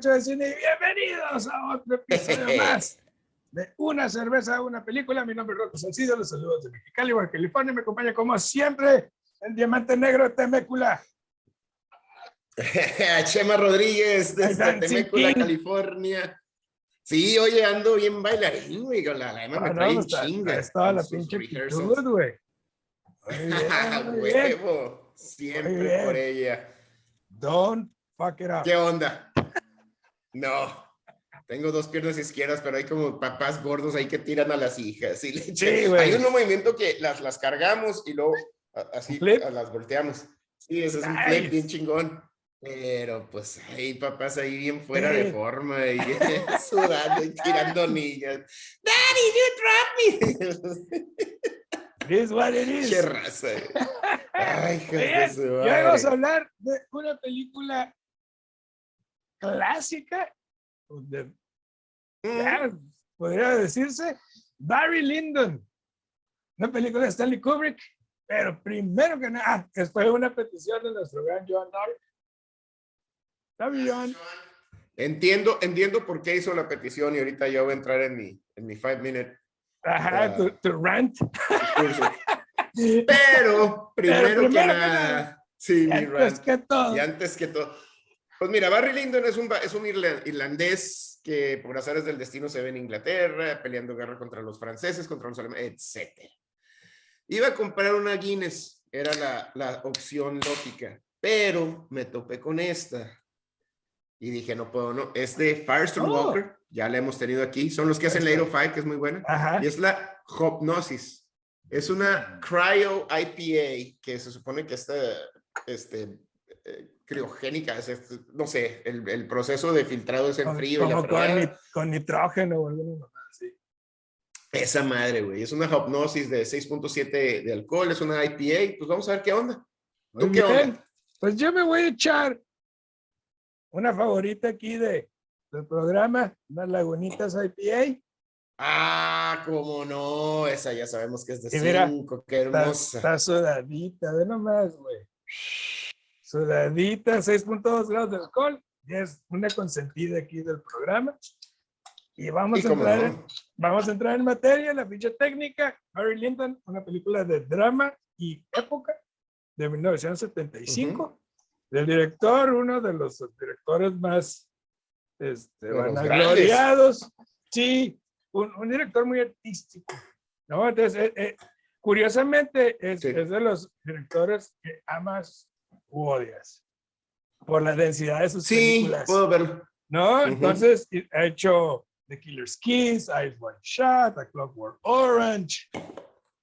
mucho de cine y bienvenidos a otro episodio más de Una cerveza, una película. Mi nombre es Rocco Salcido, los saludos de Mexicali, Baja California. Me acompaña como siempre el diamante negro de Temécula. Chema Rodríguez desde Temécula. California. Sí, oye, ando bien bailarín, güey, con la, la Emma me Ah, trae en está, chinga. está toda la pinche actitud, güey. Huevo, siempre por ella. Don't fuck it up. ¿Qué onda? No, tengo dos piernas izquierdas, pero hay como papás gordos ahí que tiran a las hijas. y le Sí, güey. hay un movimiento que las, las cargamos y luego así las volteamos. Sí, ese es un Nice. flip bien chingón. Pero pues hay papás ahí bien fuera de forma y sudando y tirando niñas. Daddy, you dropped me. It is what it is. Qué raza. Ay, hijos de su vamos a hablar de una película clásica, de, Mm. ya, podría decirse, Barry Lyndon, una película de Stanley Kubrick, pero primero que nada, ah, que fue una petición de nuestro gran Joan Dark. Sorry, Joan. Entiendo, entiendo por qué hizo la petición y ahorita yo voy a entrar en mi, en mi five minute Ajá, Ah. tu, tu rant. Pero primero, primero que que nada, sí, mi Antes rant. que todo. Y antes que todo. Pues mira, Barry Lyndon es un, es irlandés que por azares del destino se ve en Inglaterra, peleando guerra contra los franceses, contra los alemanes, etc. Iba a comprar una Guinness, era la, la opción lógica, pero me topé con esta. Y dije, no puedo, no. Es de Firestone Oh. Walker, ya la hemos tenido aquí. Son los que hacen la 805, que es muy buena. Ajá. Y es la Hopnosis. Es una cryo IPA que se supone que está este, eh, criogénica, es, es- no sé, el, el proceso de filtrado es en frío. y la como con, nit- con nitrógeno o alguna así. Esa madre, güey. Es una Hopnosis de 6.7 de alcohol, es una IPA. Pues vamos a ver qué onda. Muy ¿Tú qué bien. onda? Pues yo me voy a echar una favorita aquí de, del programa, unas lagunitas IPA. Ah, cómo no. Esa ya sabemos que es de Y mira, 5. Qué Está, hermosa. está sudadita, ve nomás, güey. Sudadita, 6.2 grados de alcohol. Y es una consentida aquí del programa. Y vamos, Y a entrar, no. en, vamos a entrar en materia, la ficha técnica. Barry Lyndon, una película de drama y época de 1975. Del director, uno de los directores más este, vanagloriados. Sí, un, un director muy artístico. ¿no? Entonces, eh, eh, curiosamente, es, Sí. es de los directores que amas u odias por la densidad de sus Sí, películas. puedo verlo. ¿no? Ujú. Entonces, y- ha hecho The Killer's Kiss, Eyes Wide Shut, A Clockwork Orange,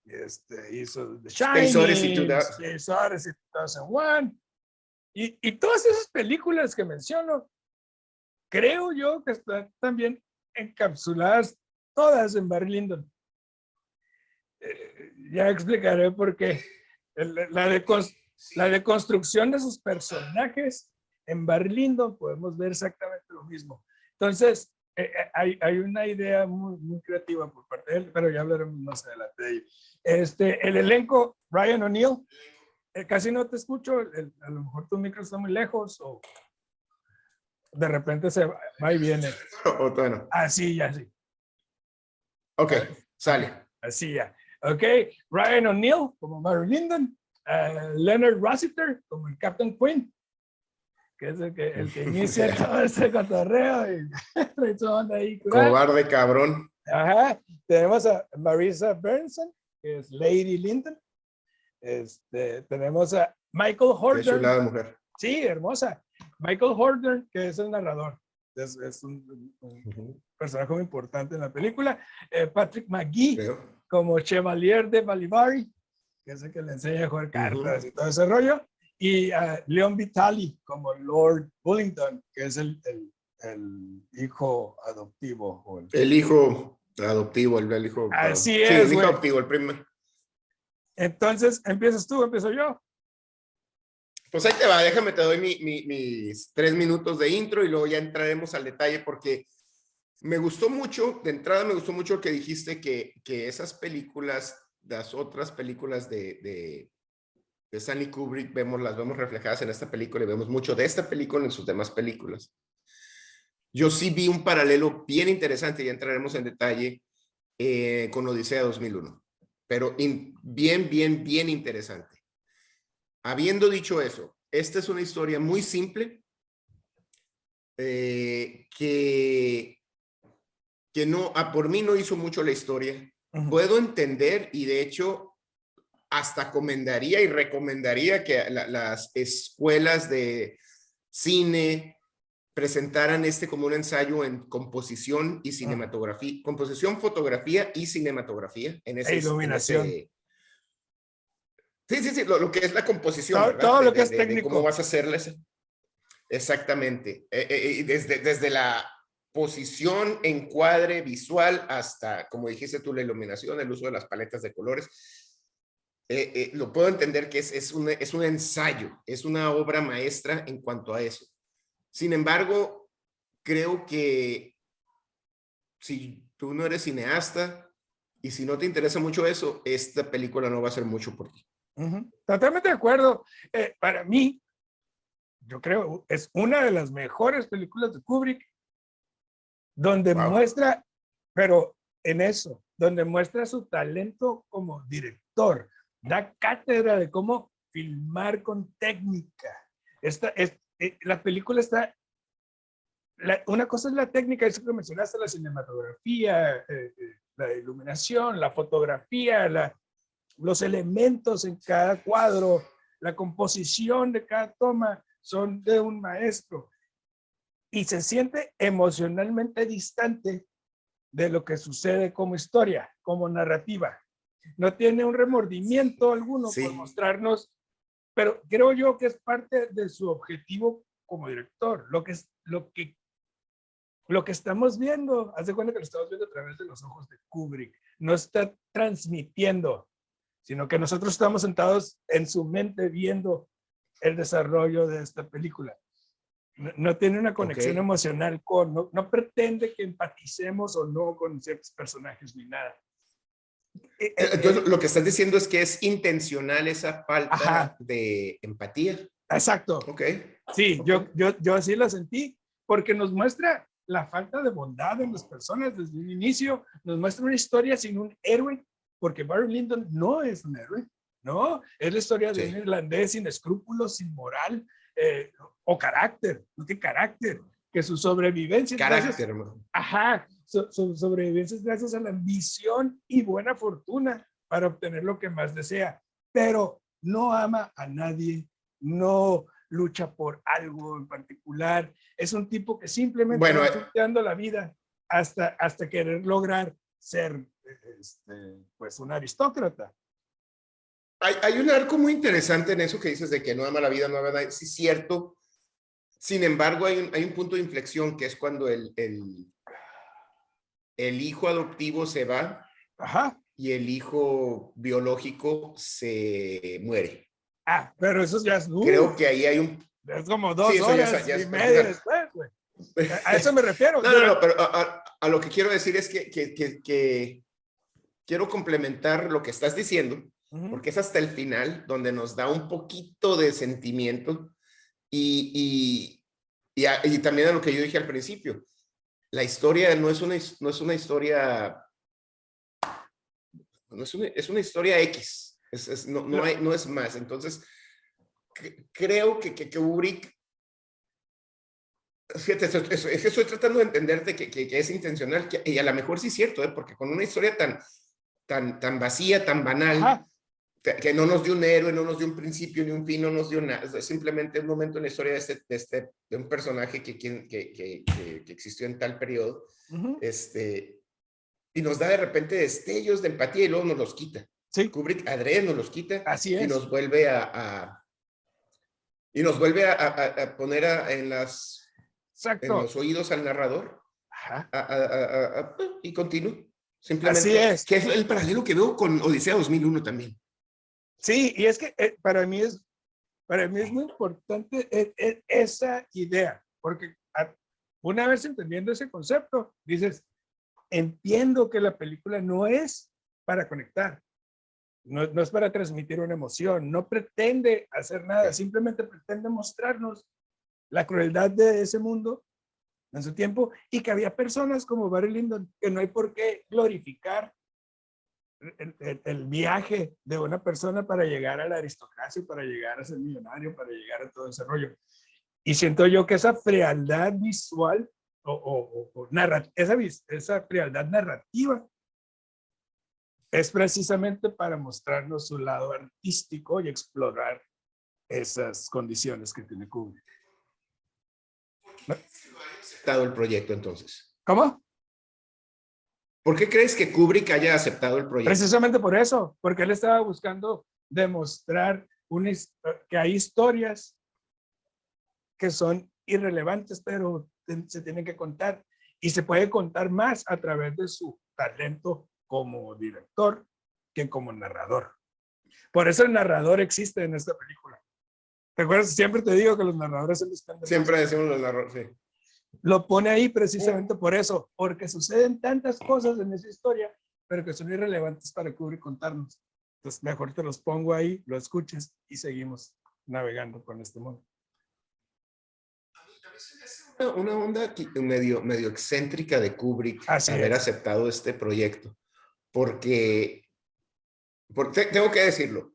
este, hizo The Shining, Space Odyssey 2000. Space Odyssey 2001, y, y todas esas películas que menciono, creo yo que están también encapsuladas todas en Barry Lyndon. Eh, ya explicaré por qué. El- La, decon- la deconstrucción de sus personajes en Barry Lyndon podemos ver exactamente lo mismo. Entonces, eh, eh, hay, hay una idea muy, muy creativa por parte de él, pero ya hablaremos más adelante de ello. Este, el elenco, Ryan O'Neill, eh, casi no te escucho, el- a lo mejor tu micro está muy lejos o de repente se va, va y viene. O bueno. Así, ya, sí, Ok, sale. así ya. Ok, Ryan O'Neill como Barry Lyndon, Leonard Rossiter como el Captain Quinn, que es el que, el que inicia todo este cotorreo y onda ahí. Cobarde cabrón. Ajá, tenemos a Marisa Bernson, que es Lady Lyndon. Este, tenemos a Michael Qué Horton. chulada mujer. Sí, hermosa. Michael Horton, que es el narrador. Es, es un, un personaje muy importante en la película. Eh, Patrick McGee, Creo. como Chevalier de Balivari, que es el que le enseña a jugar cartas y todo ese rollo. Y a Leon Vitali, como Lord Bullington, que es el, el, el hijo adoptivo. o el- El hijo adoptivo, el, hijo. Así sí, es, el hijo adoptivo, el primer. Entonces, ¿empiezas tú empiezo yo? Pues ahí te va, déjame, te doy mi- mi- mis tres minutos de intro y luego ya entraremos al detalle porque me gustó mucho, de entrada me gustó mucho que dijiste que, que esas películas, las otras películas de, de, de Stanley Kubrick, vemos, las vemos reflejadas en esta película y vemos mucho de esta película en sus demás películas. yo sí vi un paralelo bien interesante, ya entraremos en detalle, eh, con Odisea 2001, pero bien, bien, bien interesante. Habiendo dicho eso, esta es una historia muy simple eh, que, que no, a, por mí no hizo mucho la historia. Puedo entender y de hecho hasta comendaría y recomendaría que las escuelas de cine presentaran este como un ensayo en composición y cinematografía, composición, fotografía y cinematografía en esa iluminación. sí, sí, sí, lo, que es la composición. Todo, lo que es técnico. ¿Cómo vas a hacerles? Exactamente. Eh, eh, desde, desde la posición, encuadre visual hasta, como dijiste tú, la iluminación, el uso de las paletas de colores. Eh, lo puedo entender que es, es, un, es un ensayo, es una obra maestra en cuanto a eso. Sin embargo, creo que si tú no eres cineasta y si no te interesa mucho eso, esta película no va a ser mucho por ti. Totalmente de acuerdo. para mí, yo creo, es una de las mejores películas de Kubrick, donde muestra, pero en eso, donde muestra su talento como director, da cátedra de cómo filmar con técnica. Esta, es, eh, la película está, una cosa es la técnica, eso que mencionaste, la cinematografía, eh, eh, la iluminación, la fotografía, la, los elementos en cada cuadro, la composición de cada toma, son de un maestro y se siente emocionalmente distante de lo que sucede como historia, como narrativa. No tiene un remordimiento alguno por mostrarnos, pero creo yo que es parte de su objetivo como director. Lo que, es, lo que, lo que estamos viendo, haz de cuenta que lo estamos viendo a través de los ojos de Kubrick. No está transmitiendo, sino que nosotros estamos sentados en su mente viendo el desarrollo de esta película. No, tiene una conexión emocional con, no, pretende que empaticemos o no con ciertos personajes ni nada. Eh, eh, eh, entonces, lo que estás diciendo es que es intencional esa falta de empatía. Exacto. Ok. Sí, Yo, yo, yo así la sentí, porque nos muestra la falta de bondad en las personas desde un inicio, nos muestra una historia sin un héroe, porque Barry Lyndon no es un héroe. ¿no? Es la historia de un irlandés sin escrúpulos, sin moral eh, o carácter, no tiene carácter, que su sobrevivencia. Carácter, Ajá, su, sobrevivencia es gracias a la ambición y buena fortuna para obtener lo que más desea, pero no ama a nadie, no lucha por algo en particular, es un tipo que simplemente bueno, está eh, la vida hasta, hasta querer lograr ser este, pues un aristócrata. Hay, un arco muy interesante en eso que dices de que no ama la vida, no ama nada. Sí, cierto. Sin embargo, hay un, hay un punto de inflexión que es cuando el, el, el hijo adoptivo se va y el hijo biológico se muere. Ah, pero eso ya es... Creo que ahí hay un... Es como dos horas y media después, güey. A eso me refiero. no, no, no, pero a, a, lo que quiero decir es que, que, que, que quiero complementar lo que estás diciendo porque es hasta el final donde nos da un poquito de sentimiento y, y, y, también a lo que yo dije al principio, la historia no es una, no es una historia, no es, una, es una historia X, es, es no, no, hay, no, es más. Entonces, creo que, que, que Kubrick Fíjate, es que estoy tratando de entenderte que, que, es intencional y a lo mejor sí es cierto, ¿eh? porque con una historia tan, tan, tan vacía, tan banal, que, no nos dio un héroe, no nos dio un principio ni un fin, no nos dio nada, simplemente un momento en la historia de, este, de, este, de un personaje que, que, que, que, existió en tal periodo, este, y nos da de repente destellos de empatía y luego nos los quita. Sí. Kubrick adrede nos los quita Así es. y nos vuelve a, a y nos vuelve a, a, poner en las en los oídos al narrador Ajá. y continúa. Simplemente. Así es. Que es el paralelo que veo con Odisea 2001 también. Sí, y es que eh, para mí es, para mí es muy importante esa idea, porque una vez entendiendo ese concepto, dices, entiendo que la película no es para conectar, no, no, es para transmitir una emoción, no pretende hacer nada, simplemente pretende mostrarnos la crueldad de ese mundo en su tiempo y que había personas como Barry Lyndon que no hay por qué glorificar el, viaje de una persona para llegar a la aristocracia, para llegar a ser millonario, para llegar a todo ese rollo. Y siento yo que esa frialdad visual o, o, esa, esa frialdad narrativa es precisamente para mostrarnos su lado artístico y explorar esas condiciones que tiene Kubrick. ¿Por qué haya aceptado el proyecto entonces? ¿Cómo? ¿Por qué crees que Kubrick haya aceptado el proyecto? Precisamente por eso, porque él estaba buscando demostrar que hay historias que son irrelevantes, pero se tienen que contar y se puede contar más a través de su talento como director que como narrador. Por eso el narrador existe en esta película. ¿Te acuerdas? Siempre te digo que los narradores son Siempre decimos los narradores, sí. Lo pone ahí precisamente por eso, porque suceden tantas cosas en esa historia, pero que son irrelevantes para cubrir contarnos. Entonces, mejor te los pongo ahí, lo escuches y seguimos navegando con este mundo. Una, una onda medio, medio excéntrica de Kubrick haber aceptado este proyecto, porque, porque tengo que decirlo,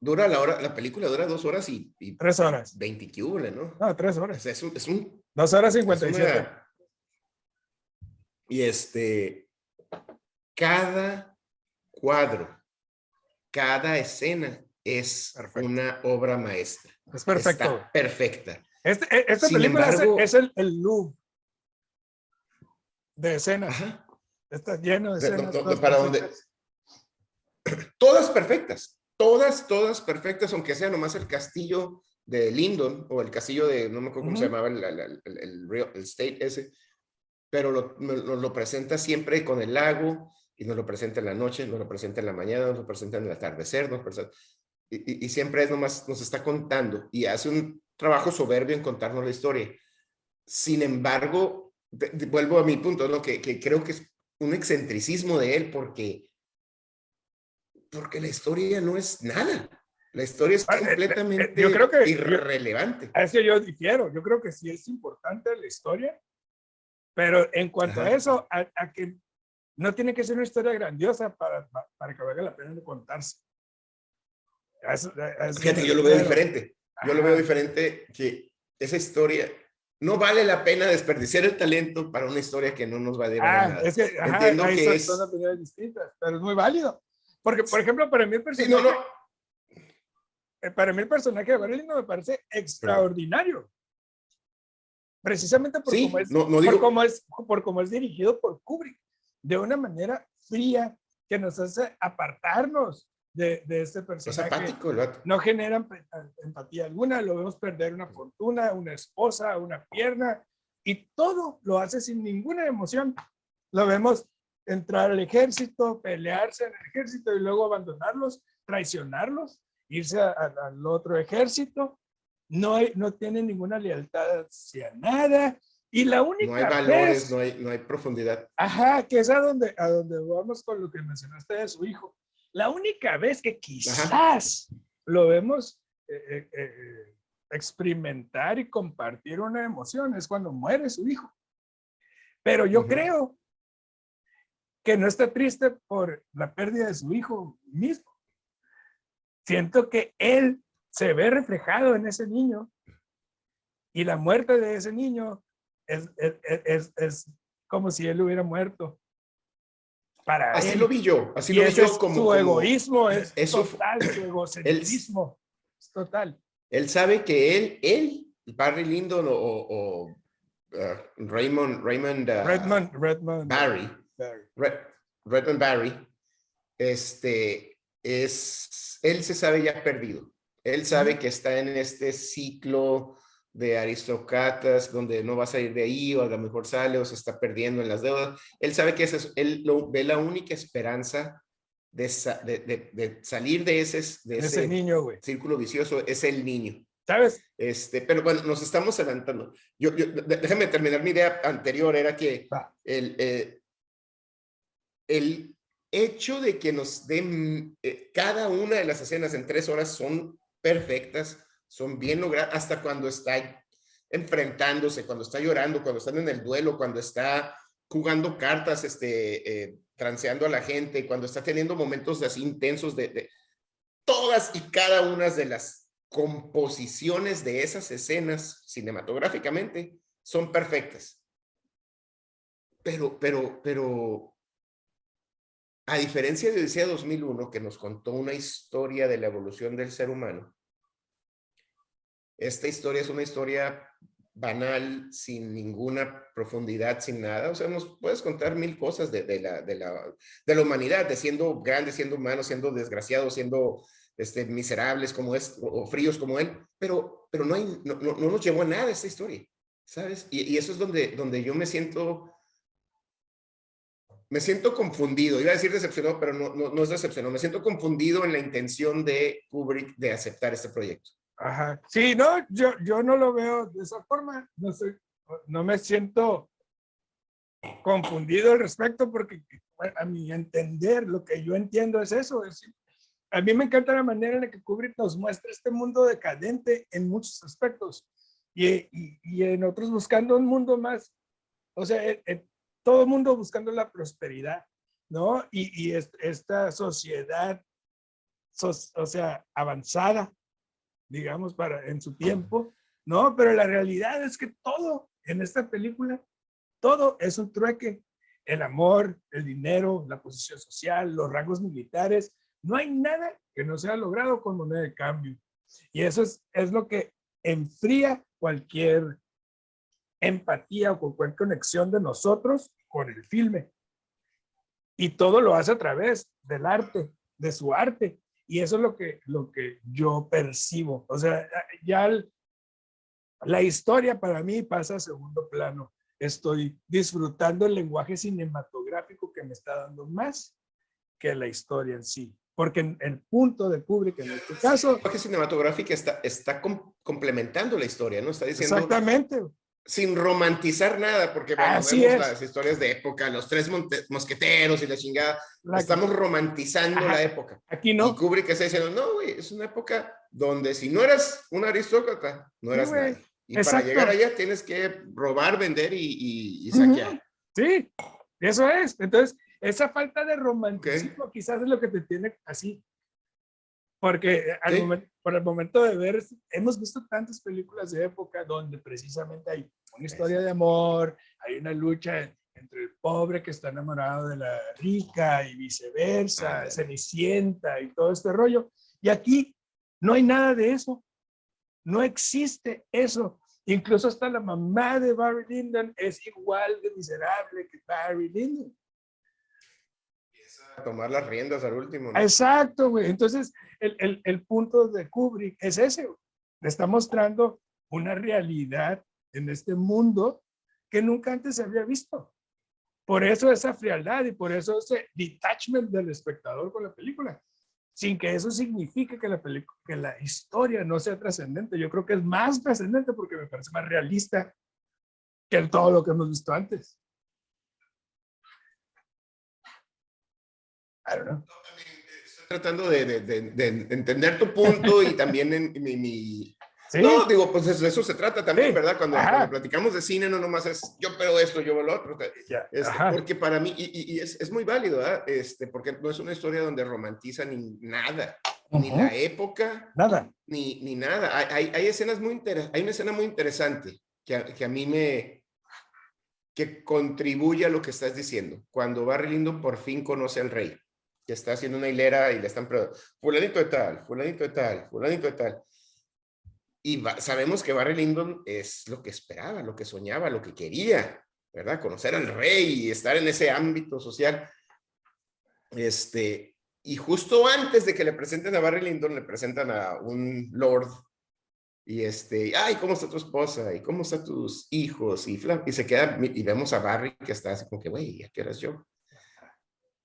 dura la hora, la película dura dos horas y, tres horas. 20 ¿no? No, tres horas. es un, es un, dos horas 57. y este, cada cuadro, cada escena es una obra maestra. Es perfecto. perfecta. Este, e, esta película es, el, el loop de escenas. Está lleno de escenas. para donde, todas perfectas todas, todas perfectas, aunque sea nomás el castillo de Lyndon o el castillo de, no me acuerdo cómo se llamaba el, el, el, state ese, pero nos lo presenta siempre con el lago y nos lo presenta en la noche, nos lo presenta en la mañana, nos lo presenta en el atardecer, nos presenta, y, y, siempre es nomás, nos está contando y hace un trabajo soberbio en contarnos la historia. Sin embargo, vuelvo a mi punto, ¿no? que, que creo que es un excentricismo de él porque porque la historia no es nada. La historia es ah, eh, eh, completamente yo creo que, irrelevante. es que yo difiero. Yo creo que sí es importante la historia, pero en cuanto a eso, a, que no tiene que ser una historia grandiosa para, para que valga la pena de contarse. Fíjate, yo lo veo diferente. Yo lo veo diferente que esa historia no vale la pena desperdiciar el talento para una historia que no nos va a llevar a ah, nada. Es que, Entiendo que son, es... opiniones distintas, pero es muy válido. Porque, por ejemplo, para mí el personaje, eh, para mí el personaje de Barry me parece extraordinario. Precisamente por, cómo es, por, cómo es, por cómo es dirigido por Kubrick, de una manera fría que nos hace apartarnos de, de este personaje. Es apático No genera empatía alguna, lo vemos perder una fortuna, una esposa, una pierna, y todo lo hace sin ninguna emoción. Lo vemos entrar al ejército, pelearse en el ejército y luego abandonarlos, traicionarlos, irse al otro ejército. No, hay, no tiene ninguna lealtad hacia nada. Y la única No hay valores, no, hay, no hay profundidad. Ajá, que es a donde, a donde vamos con lo que mencionaste de su hijo. La única vez que quizás lo vemos eh, eh, eh, experimentar y compartir una emoción es cuando muere su hijo. Pero yo creo que no está triste por la pérdida de su hijo mismo. Siento que él se ve reflejado en ese niño. Y la muerte de ese niño es, es, es, como si él hubiera muerto. Para así lo vi yo, así lo vi yo como... Su egoísmo es total, su egocentrismo es total. Él sabe que él, él, Barry Lyndon o, o uh, Raymond, Raymond, uh, Redmond, Redmond, Barry, Redmond Barry, este, es, él se sabe ya perdido. Él sabe que está en este ciclo de aristócratas donde no va a salir de ahí o a lo mejor sale o se está perdiendo en las deudas. Él sabe que es, él lo, ve la única esperanza de, de, salir de ese, de ese, niño, círculo vicioso, es el niño. ¿Sabes? Este, pero bueno, nos estamos adelantando. Yo, déjame terminar mi idea anterior, era que el, eh, el hecho de que nos den eh, cada una de las escenas en tres horas son perfectas, son bien logradas, hasta cuando está enfrentándose, cuando está llorando, cuando están en el duelo, cuando está jugando cartas, este, eh, transeando a la gente, cuando está teniendo momentos así intensos de, de todas y cada una de las composiciones de esas escenas cinematográficamente son perfectas. Pero, pero, pero, a diferencia de Odisea 2001, que nos contó una historia de la evolución del ser humano, esta historia es una historia banal, sin ninguna profundidad, sin nada. O sea, nos puedes contar mil cosas de, la, de, la, de la humanidad, de siendo grande, siendo humano, siendo desgraciado, siendo este, miserables como es, o, fríos como él, pero, pero no, hay, no, no, no, nos llevó a nada esta historia, ¿sabes? Y, y, eso es donde, donde yo me siento, me siento confundido, iba a decir decepcionado, pero no, no, no es decepcionado, me siento confundido en la intención de Kubrick de aceptar este proyecto. Ajá. Sí, no, yo, yo no lo veo de esa forma. No, sé, no me siento confundido al respecto porque a mi entender, lo que yo entiendo es eso. Es, a mí me encanta la manera en la que Kubrick nos muestra este mundo decadente en muchos aspectos y, y, y en otros buscando un mundo más, o sea, en, en todo el mundo buscando la prosperidad, ¿no? Y, y esta sociedad, so, o sea, avanzada, digamos, para en su tiempo, ¿no? Pero la realidad es que todo en esta película, todo es un trueque. El amor, el dinero, la posición social, los rangos militares, no hay nada que no sea logrado con moneda de cambio. Y eso es, es lo que enfría cualquier empatía o cualquier conexión de nosotros con el filme. Y todo lo hace a través del arte, de su arte. Y eso es lo que, lo que yo percibo. O sea, ya el, la historia para mí pasa a segundo plano. Estoy disfrutando el lenguaje cinematográfico que me está dando más que la historia en sí. Porque el punto de Kubrick en este caso... El lenguaje cinematográfico está, está com complementando la historia, ¿no? Está diciendo... Exactamente sin romantizar nada, porque bueno, Así vemos es. las historias de época, los tres mosqueteros y la chingada, la estamos romantizando Ajá. la época. Aquí no. Y Kubrick está diciendo, no, güey, es una época donde si no eras un aristócrata, no eras sí, nadie. Y Exacto. para llegar allá tienes que robar, vender y, y, y saquear. Uh -huh. Sí, eso es. Entonces, esa falta de romanticismo okay. quizás es lo que te tiene así. Porque al ¿Sí? momento, por el momento de ver, hemos visto tantas películas de época donde precisamente hay una historia de amor, hay una lucha entre el pobre que está enamorado de la rica y viceversa, Cenicienta y todo este rollo. Y aquí no hay nada de eso. No existe eso. Incluso hasta la mamá de Barry Lyndon es igual de miserable que Barry Lyndon a tomar las riendas al último. ¿no? Exacto, güey. Entonces, el, el, el, punto de Kubrick es ese. Le está mostrando una realidad en este mundo que nunca antes se había visto. Por eso esa frialdad y por eso ese detachment del espectador con la película. Sin que eso signifique que la, que la historia no sea trascendente. Yo creo que es más trascendente porque me parece más realista que todo lo que hemos visto antes. I don't know. Tratando de, de, de, de, entender tu punto y también en, mi... mi... ¿Sí? No, digo, pues de eso se trata también, sí. ¿verdad? Cuando, cuando, platicamos de cine, no nomás es yo pero esto, yo lo otro. Ya. Este, porque para mí, y, y, y es, es, muy válido, ¿verdad? Este, porque no es una historia donde romantiza ni nada, uh -huh. ni la época, nada. Ni, ni nada. Hay, hay, hay escenas muy interesantes, hay una escena muy interesante que a, que a mí me, que contribuye a lo que estás diciendo. Cuando Barry Lyndon por fin conoce al rey, que está haciendo una hilera y le están preguntando, fulanito de tal, fulanito de tal, fulanito de tal. Y sabemos que Barry Lyndon es lo que esperaba, lo que soñaba, lo que quería, ¿verdad? Conocer al rey y estar en ese ámbito social. Este, y justo antes de que le presenten a Barry Lyndon, le presentan a un lord y este, ay, ¿cómo está tu esposa? ¿Y cómo están tus hijos? Y, y se queda, y vemos a Barry que está así como que, güey, ¿a qué eras yo?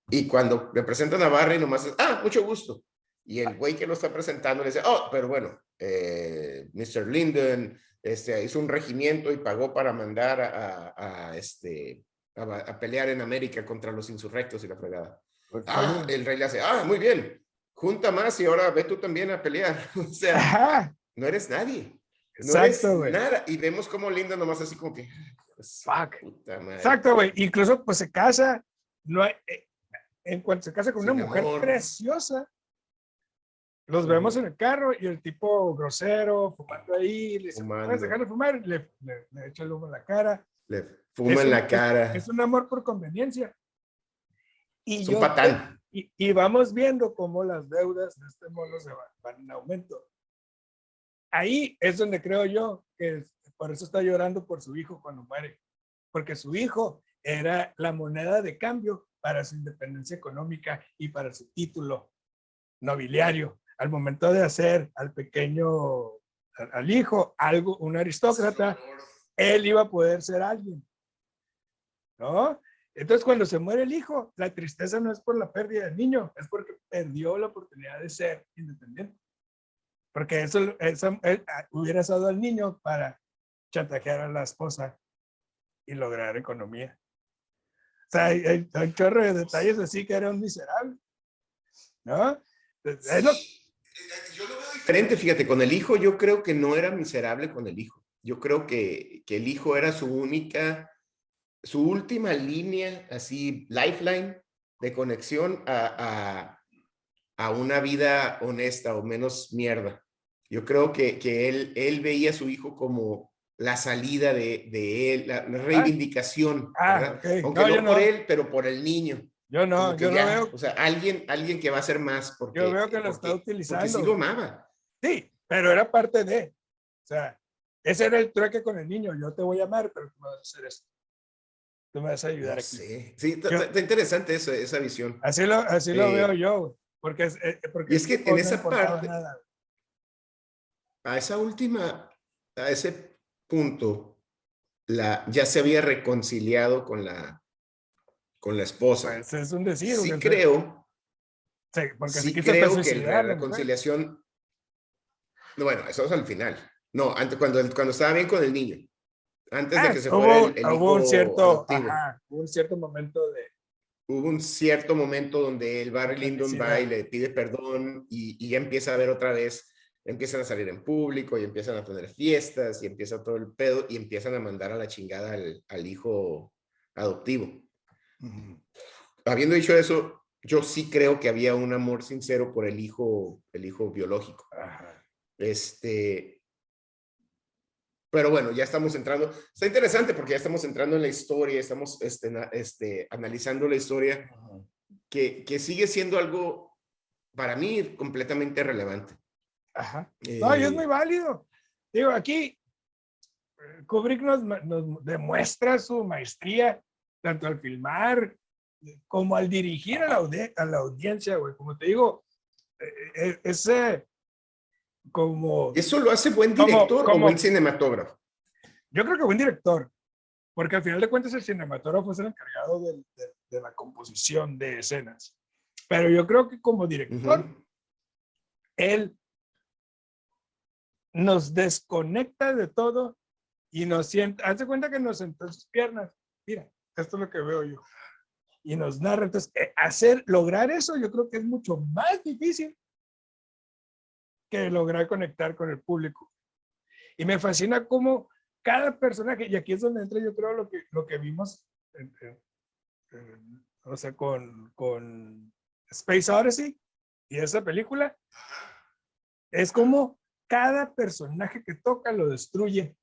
Y cuando le presentan a Barry, nomás es, ah, mucho gusto. Y el güey que lo está presentando le dice, oh, pero bueno, eh, Mr. Linden este, hizo un regimiento y pagó para mandar a, a, a este, a, a, pelear en América contra los insurrectos y la fregada. Ah, el rey le hace, ah, muy bien, junta más y ahora ve tú también a pelear. o sea, Ajá. no eres nadie. No eres nada. Y vemos como Linda nomás así como que. Pues, Fuck. Exacto, güey. Incluso pues se casa. No hay, eh, en cuanto se casa con una mujer preciosa, los vemos en el carro y el tipo grosero, fumando ahí, le dice, ¿puedes dejar de fumar? Le, le, le, echa el humo en la cara. Le fuma en la cara. Es, un amor por conveniencia. Y es un patán. Y, y, vamos viendo cómo las deudas de este mono se van, van en aumento. Ahí es donde creo yo que por eso está llorando por su hijo cuando muere. Porque su hijo era la moneda de cambio para su independencia económica y para su título nobiliario al momento de hacer al pequeño, al, hijo, algo, un aristócrata, él iba a poder ser alguien. ¿No? Entonces, cuando se muere el hijo, la tristeza no es por la pérdida del niño, es porque perdió la oportunidad de ser independiente. Porque eso, eso él, ah, hubiera usado al niño para chantajear a la esposa y lograr economía. Sea, hay, hay, chorro de detalles así que era un miserable. ¿No? Yo diferente, fíjate, con el hijo yo creo que no era miserable con el hijo. Yo creo que, que el hijo era su única, su última línea, así, lifeline de conexión a, a, a una vida honesta o menos mierda. Yo creo que, que él, él veía a su hijo como la salida de, de él, la, ah. reivindicación, ah, aunque no, por él, pero por el niño. Yo no, yo no veo. O sea, alguien, alguien que va a hacer más. Porque, yo veo que lo está utilizando. Porque sí lo amaba. Sí, pero era parte de. O sea, ese era el trueque con el niño. Yo te voy a amar, pero tú me vas a hacer esto. Tú me vas a ayudar aquí. Sí, sí está interesante eso, esa visión. Así lo, así lo veo yo. Porque, eh, porque y es que en esa parte, a esa última, a ese punto, la, ya se había reconciliado con la, con la esposa. Pues es un decir. Sí creo. Sí, porque sí creo que la reconciliación... No, bueno, eso es al final. No, antes, cuando, cuando estaba bien con el niño. Antes de ah, que se fuera el, el hubo un cierto, ajá, hubo un cierto momento de... Hubo un cierto momento donde el Barry Lyndon va y le pide perdón y, y ya empieza a ver otra vez empiezan a salir en público y empiezan a tener fiestas y empieza todo el pedo y empiezan a mandar a la chingada al, al hijo adoptivo. Habiendo dicho eso, yo sí creo que había un amor sincero por el hijo, el hijo biológico. Este, pero bueno, ya estamos entrando. Está interesante porque ya estamos entrando en la historia, estamos este, este, analizando la historia que, que, sigue siendo algo para mí completamente relevante. Ajá. No, y es muy eh, válido. Digo, aquí Kubrick nos, nos demuestra su maestría tanto al filmar como al dirigir a la, a la audiencia, güey. Como te digo, eh, eh, ese como... ¿Eso lo hace buen director como, o buen cinematógrafo? Yo creo que buen director, porque al final de cuentas el cinematógrafo es el encargado de, de, la composición de escenas. Pero yo creo que como director, él nos desconecta de todo y nos siente, hace cuenta que nos sentó sus piernas. Mira, esto es lo que veo yo. Y nos narra. Entonces, eh, hacer, lograr eso yo creo que es mucho más difícil que lograr conectar con el público. Y me fascina cómo cada personaje, y aquí es donde entra yo creo lo que, lo que vimos, o sea, con, con Space Odyssey y esa película, es como cada personaje que toca lo destruye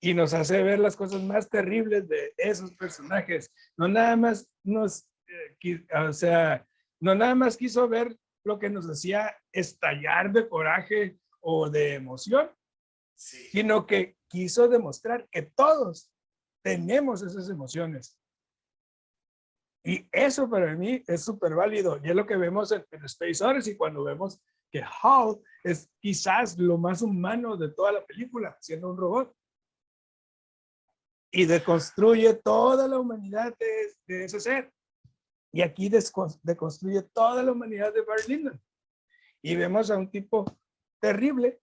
y nos hace ver las cosas más terribles de esos personajes. No nada más nos, eh, o sea, no nada más quiso ver lo que nos hacía estallar de coraje o de emoción, sino que quiso demostrar que todos tenemos esas emociones. Y eso para mí es súper válido. Y es lo que vemos en, en Space Odyssey cuando vemos que Hal es quizás lo más humano de toda la película, siendo un robot y deconstruye toda la humanidad de, ese ser. Y aquí deconstruye toda la humanidad de Barry Lyndon. Y vemos a un tipo terrible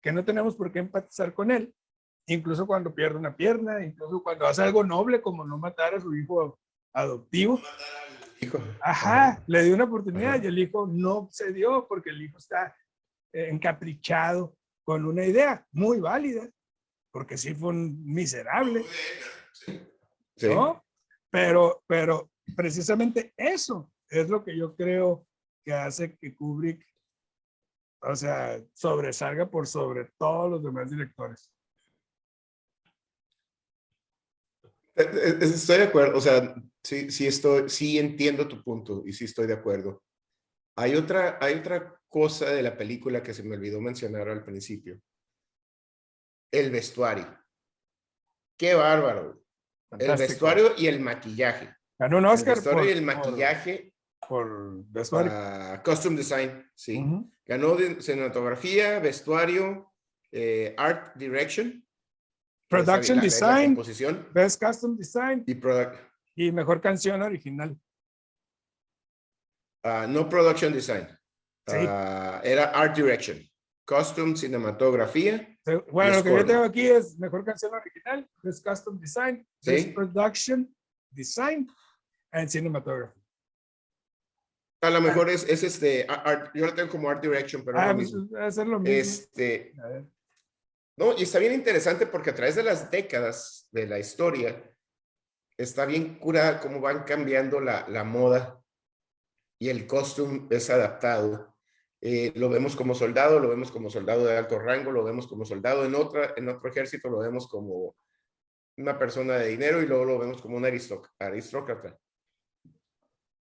que no tenemos por qué empatizar con él, incluso cuando pierde una pierna, incluso cuando hace algo noble como no matar a su hijo adoptivo. Ajá, le dio una oportunidad y el hijo no se dio porque el hijo está encaprichado con una idea muy válida, porque sí fue un miserable, Sí. ¿no? Pero, pero precisamente eso es lo que yo creo que hace que Kubrick, o sea, sobresalga por sobre todos los demás directores. Eh, eh, Estoy de acuerdo, o sea, sí, sí estoy, sí entiendo tu punto y sí estoy de acuerdo. Hay otra, hay otra cosa de la película que se me olvidó mencionar al principio. El vestuario. Qué bárbaro. El vestuario y el maquillaje. Ganó un El Oscar vestuario por, y el maquillaje, por vestuario. ah, costume design, sí. Ganó de cinematografía, vestuario, eh, art direction. Production la- la- la design. composición Best Custom Design y product, y mejor canción original. Ah, no production design. Sí. Ah, era art direction. Costume, cinematografía. Bueno, lo que yo tengo aquí es mejor canción original, Best Custom Design, Sí. Production Design and Cinematography. A lo mejor es, es este, art- yo lo tengo como art direction, pero es Ah, lo pues, mismo. va a ser lo mismo. Este, no, y está bien interesante porque a través de las décadas de la historia, está bien curada cómo van cambiando la, la moda y el costume es adaptado. Eh, lo vemos como soldado, lo vemos como soldado de alto rango, lo vemos como soldado en, otra, en otro ejército, lo vemos como una persona de dinero y luego lo vemos como un aristócrata.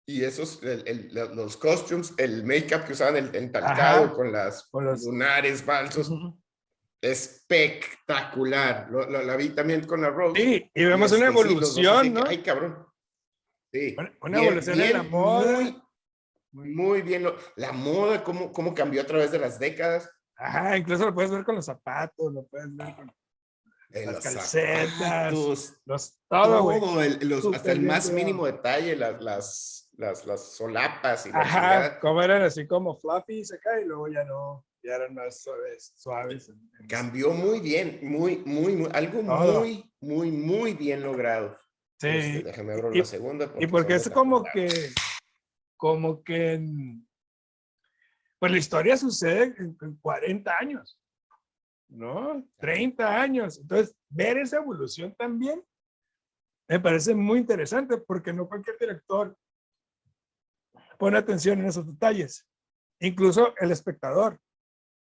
Y esos, el- el- los costumes, el make-up que usaban, el entalcado Ajá. con las Con los- lunares falsos. Espectacular. Lo, lo- la vi también con la Rose. Sí, y vemos Y una este, evolución, ¿no? Ay, cabrón. Sí. Una- una evolución en la moda. Muy, muy bien. lo- la moda, cómo, cómo cambió a través de las décadas. Ajá, incluso lo puedes ver con los zapatos, lo puedes ver con eh, Las los calcetas, zapatos, los, todo, todo, el- los- hasta el más bien mínimo detalle, las, las, las, las solapas y Ajá, como eran así como fluffy acá y luego ya no, ya eran más suaves, suaves. Cambió muy bien, muy, muy, muy, algo Todo. muy, muy, muy bien logrado. Sí, Este, déjame abrir la segunda. y porque es como que, como que, pues la historia sucede en, en 40 años, ¿no? 30 años. Entonces, ver esa evolución también me parece muy interesante porque no cualquier director pone atención en esos detalles. Incluso el espectador.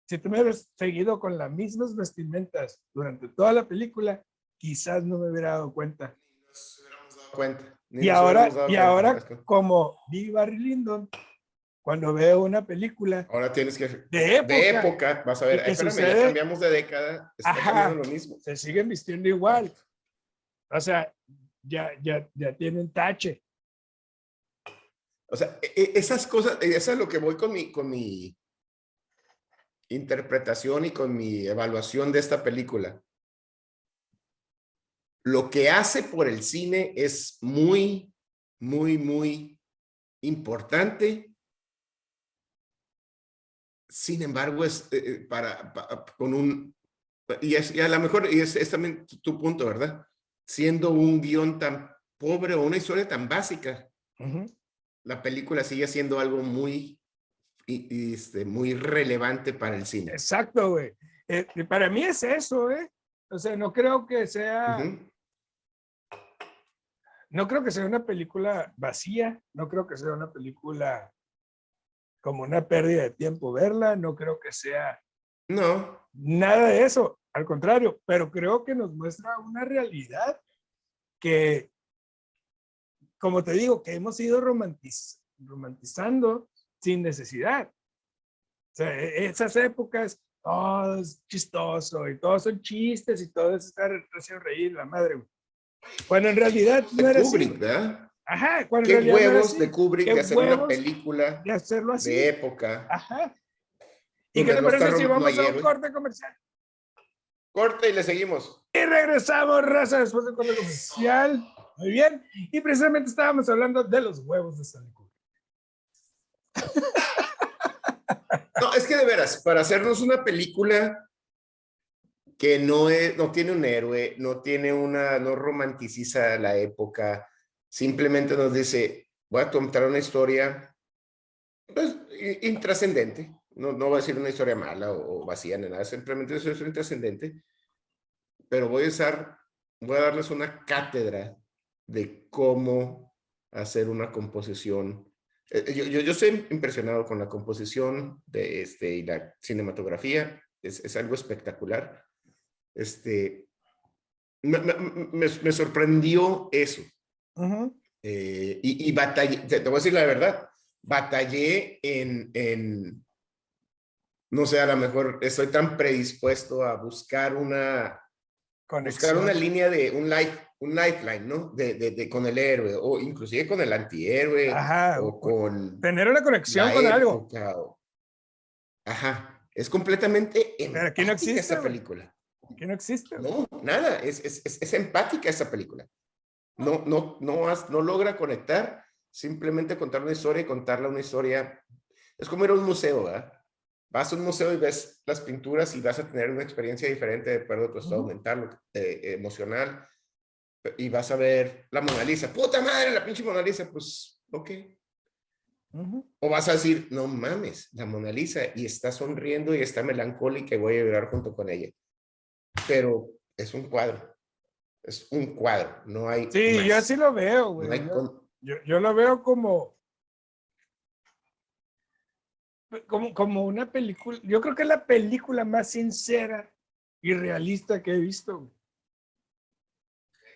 Si tú me hubieras seguido con las mismas vestimentas durante toda la película, quizás no me hubiera dado cuenta. nos hubiéramos dado cuenta. Ni Y ahora, dado y cuenta, ahora como vi Barry Lyndon, cuando veo una película Ahora tienes que. de época, De época, vas a ver. ¿Y qué ay, espérame, ya cambiamos de década. Está Ajá. cambiando lo mismo. se siguen vistiendo igual. O sea, ya, ya, ya tienen tache. O sea, e- e- esas cosas, eso es lo que voy con mi, con mi interpretación y con mi evaluación de esta película. Lo que hace por el cine es muy, muy, muy importante. Sin embargo, es eh, eh, para, pa- con un, y, es, y a lo mejor, y es, es también tu- tu punto, ¿verdad? Siendo un guion tan pobre o una historia tan básica, la película sigue siendo algo muy, y- y, este, muy relevante para el cine. Exacto, güey. Eh, para mí es eso, ¿eh? O sea, no creo que sea, no creo que sea una película vacía, no creo que sea una película como una pérdida de tiempo verla, no creo que sea No, nada de eso, al contrario, pero creo que nos muestra una realidad que, como te digo, que hemos ido romantiz- romantizando sin necesidad. O sea, e- esas épocas, todo es chistoso y todos son chistes y todo es estar haciendo reír la madre. Cuando en realidad no era así. Kubrick, ¿verdad? Ajá, cuando Qué en realidad no era huevos así, de Kubrick de hacer una huevos película de hacerlo así. de época. Ajá. ¿Y qué te parece si vamos hay a un corte comercial? Corte y le seguimos. Y regresamos, raza, después del corte comercial. Muy bien. Y precisamente estábamos hablando de los huevos de Kubrick. No, es que de veras, para hacernos una película que no, es, no tiene un héroe, no tiene una, no romanticiza la época, simplemente nos dice, voy a contar una historia pues, intrascendente, no, no voy a decir una historia mala o, vacía ni nada, simplemente es una trascendente, pero voy a usar, voy a darles una cátedra de cómo hacer una composición. Eh, yo, yo, yo estoy impresionado con la composición de este, y la cinematografía, es, es algo espectacular. Este, me, me, me sorprendió eso. eh, y, y batallé, te voy a decir la verdad, batallé en, en, no sé, a lo mejor estoy tan predispuesto a buscar una, Conexión. buscar una línea de un life, un lifeline, ¿no? De, de, de, con el héroe o inclusive con el antihéroe Ajá, o con tener una conexión con algo. O, ajá, es completamente Pero aquí no existe esa película. Aquí no existe. No, nada, es, es, es, es empática esa película. No, no, no, has, no logra conectar, simplemente contar una historia y contarla una historia. Es como ir a un museo, ¿verdad? Vas a un museo y ves las pinturas y vas a tener una experiencia diferente de acuerdo a tu estado uh -huh. mental, eh, emocional, y vas a ver la Mona Lisa. ¡Puta madre, la pinche Mona Lisa! Pues, ok. Uh -huh. O vas a decir, no mames, la Mona Lisa, y está sonriendo y está melancólica y voy a llorar junto con ella. Pero es un cuadro. Es un cuadro, no hay. Sí, más. yo así lo veo, güey. No yo, yo, yo, lo veo como, como. Como una película. Yo creo que es la película más sincera y realista que he visto.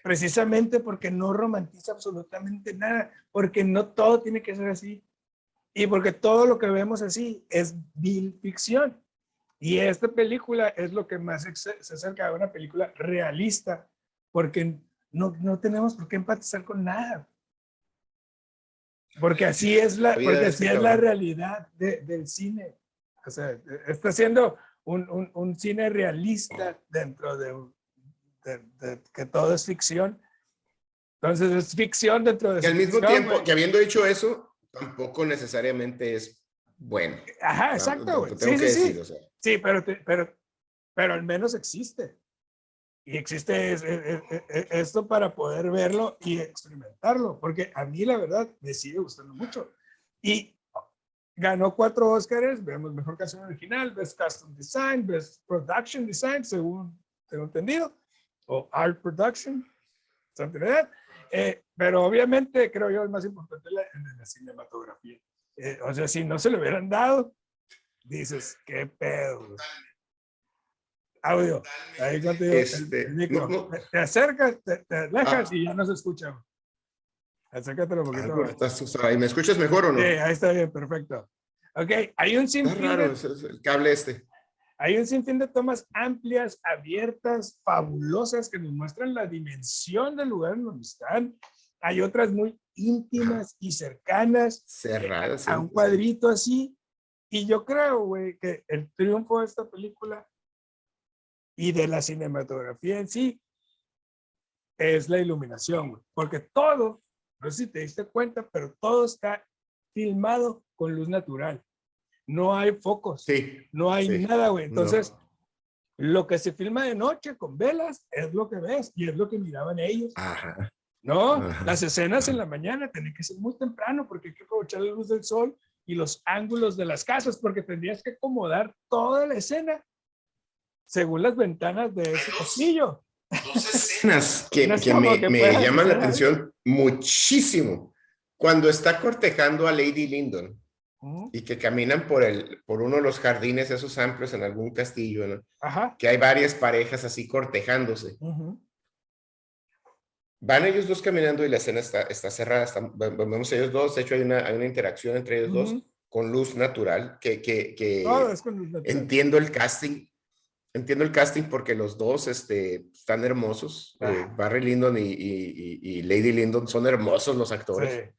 Precisamente porque no romantiza absolutamente nada, porque no todo tiene que ser así. Y porque todo lo que vemos así es vil ficción. Y esta película es lo que más se acerca a una película realista porque no, no tenemos por qué empatizar con nada. Porque así es la, porque así es la realidad de, del cine. O sea, está siendo un, un, un cine realista dentro de, de, de, que todo es ficción. Entonces es ficción dentro de... Que al mismo tiempo, wey. que habiendo dicho eso, tampoco necesariamente es bueno. Ajá, exacto. Güey. Sí, sí, decir, sí. O sea. sí pero, pero, pero al menos existe. Y existe es, es, es, esto para poder verlo y experimentarlo, porque a mí la verdad me sigue gustando mucho. Y ganó cuatro Oscars, vemos Mejor Canción Original, Best Custom Design, Best Production Design, según tengo entendido, o Art Production, something like that. Eh, pero obviamente creo yo el más importante es la, la cinematografía. Eh, o sea, si no se le hubieran dado, dices, qué pedo audio. Ahí te, este, el, el no, no. te, acercas, te, te alejas ah. y ya no se escucha. Acércatelo un poquito. Ah, estás, ¿Y me escuchas mejor o no? Sí, ahí está bien, perfecto. Ok, hay un sinfín. Es raro, es el cable este. Hay un sinfín de tomas amplias, abiertas, fabulosas que nos muestran la dimensión del lugar en donde están. Hay otras muy íntimas y cercanas. Cerradas. A, a un cuadrito así. Y yo creo, güey, que el triunfo de esta película y de la cinematografía en sí es la iluminación, porque todo, no sé si te diste cuenta, pero todo está filmado con luz natural. No hay focos, sí, no hay sí, nada, güey. Entonces, no. lo que se filma de noche con velas es lo que ves y es lo que miraban ellos. Ajá. No, Ajá. las escenas en la mañana tienen que ser muy temprano porque hay que aprovechar la luz del sol y los ángulos de las casas porque tendrías que acomodar toda la escena según las ventanas de ese castillo. Dos escenas que, que me, que me llaman la atención muchísimo. Cuando está cortejando a Lady Lyndon -huh. y que caminan por, el, por uno de los jardines esos amplios en algún castillo, ¿no? Ajá. que hay varias parejas así cortejándose. Uh -huh. Van ellos dos caminando y la escena está, está cerrada. Está, vemos ellos dos, de hecho hay una, hay una interacción entre ellos uh -huh. dos con luz natural, que, que, que es con luz natural. entiendo el casting entiendo el casting porque los dos este, están hermosos. Eh, Barry Lyndon y, y, y, Lady Lyndon son hermosos los actores. Sí.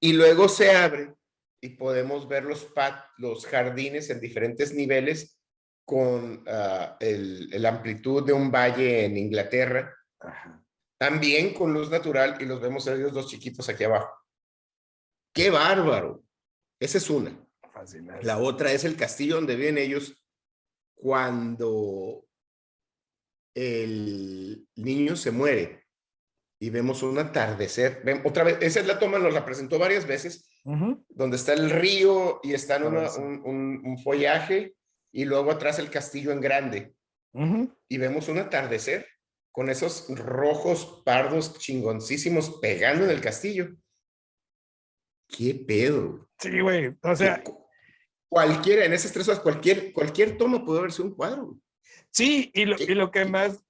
Y luego se abre y podemos ver los, pat, los jardines en diferentes niveles con uh, el, el, amplitud de un valle en Inglaterra. Ajá. También con luz natural y los vemos ellos dos chiquitos aquí abajo. ¡Qué bárbaro! Esa es una. Fascinante. La otra es el castillo donde viven ellos cuando el niño se muere y vemos un atardecer. otra vez, esa es la toma, nos la presentó varias veces, donde está el río y está un, un, follaje y luego atrás el castillo en grande. Y vemos un atardecer con esos rojos pardos chingoncísimos pegando en el castillo. ¿Qué pedo? Sí, güey. O sea, cualquiera, en esas tres horas, cualquier, cualquier toma puede verse un cuadro. Sí, y lo, y lo que más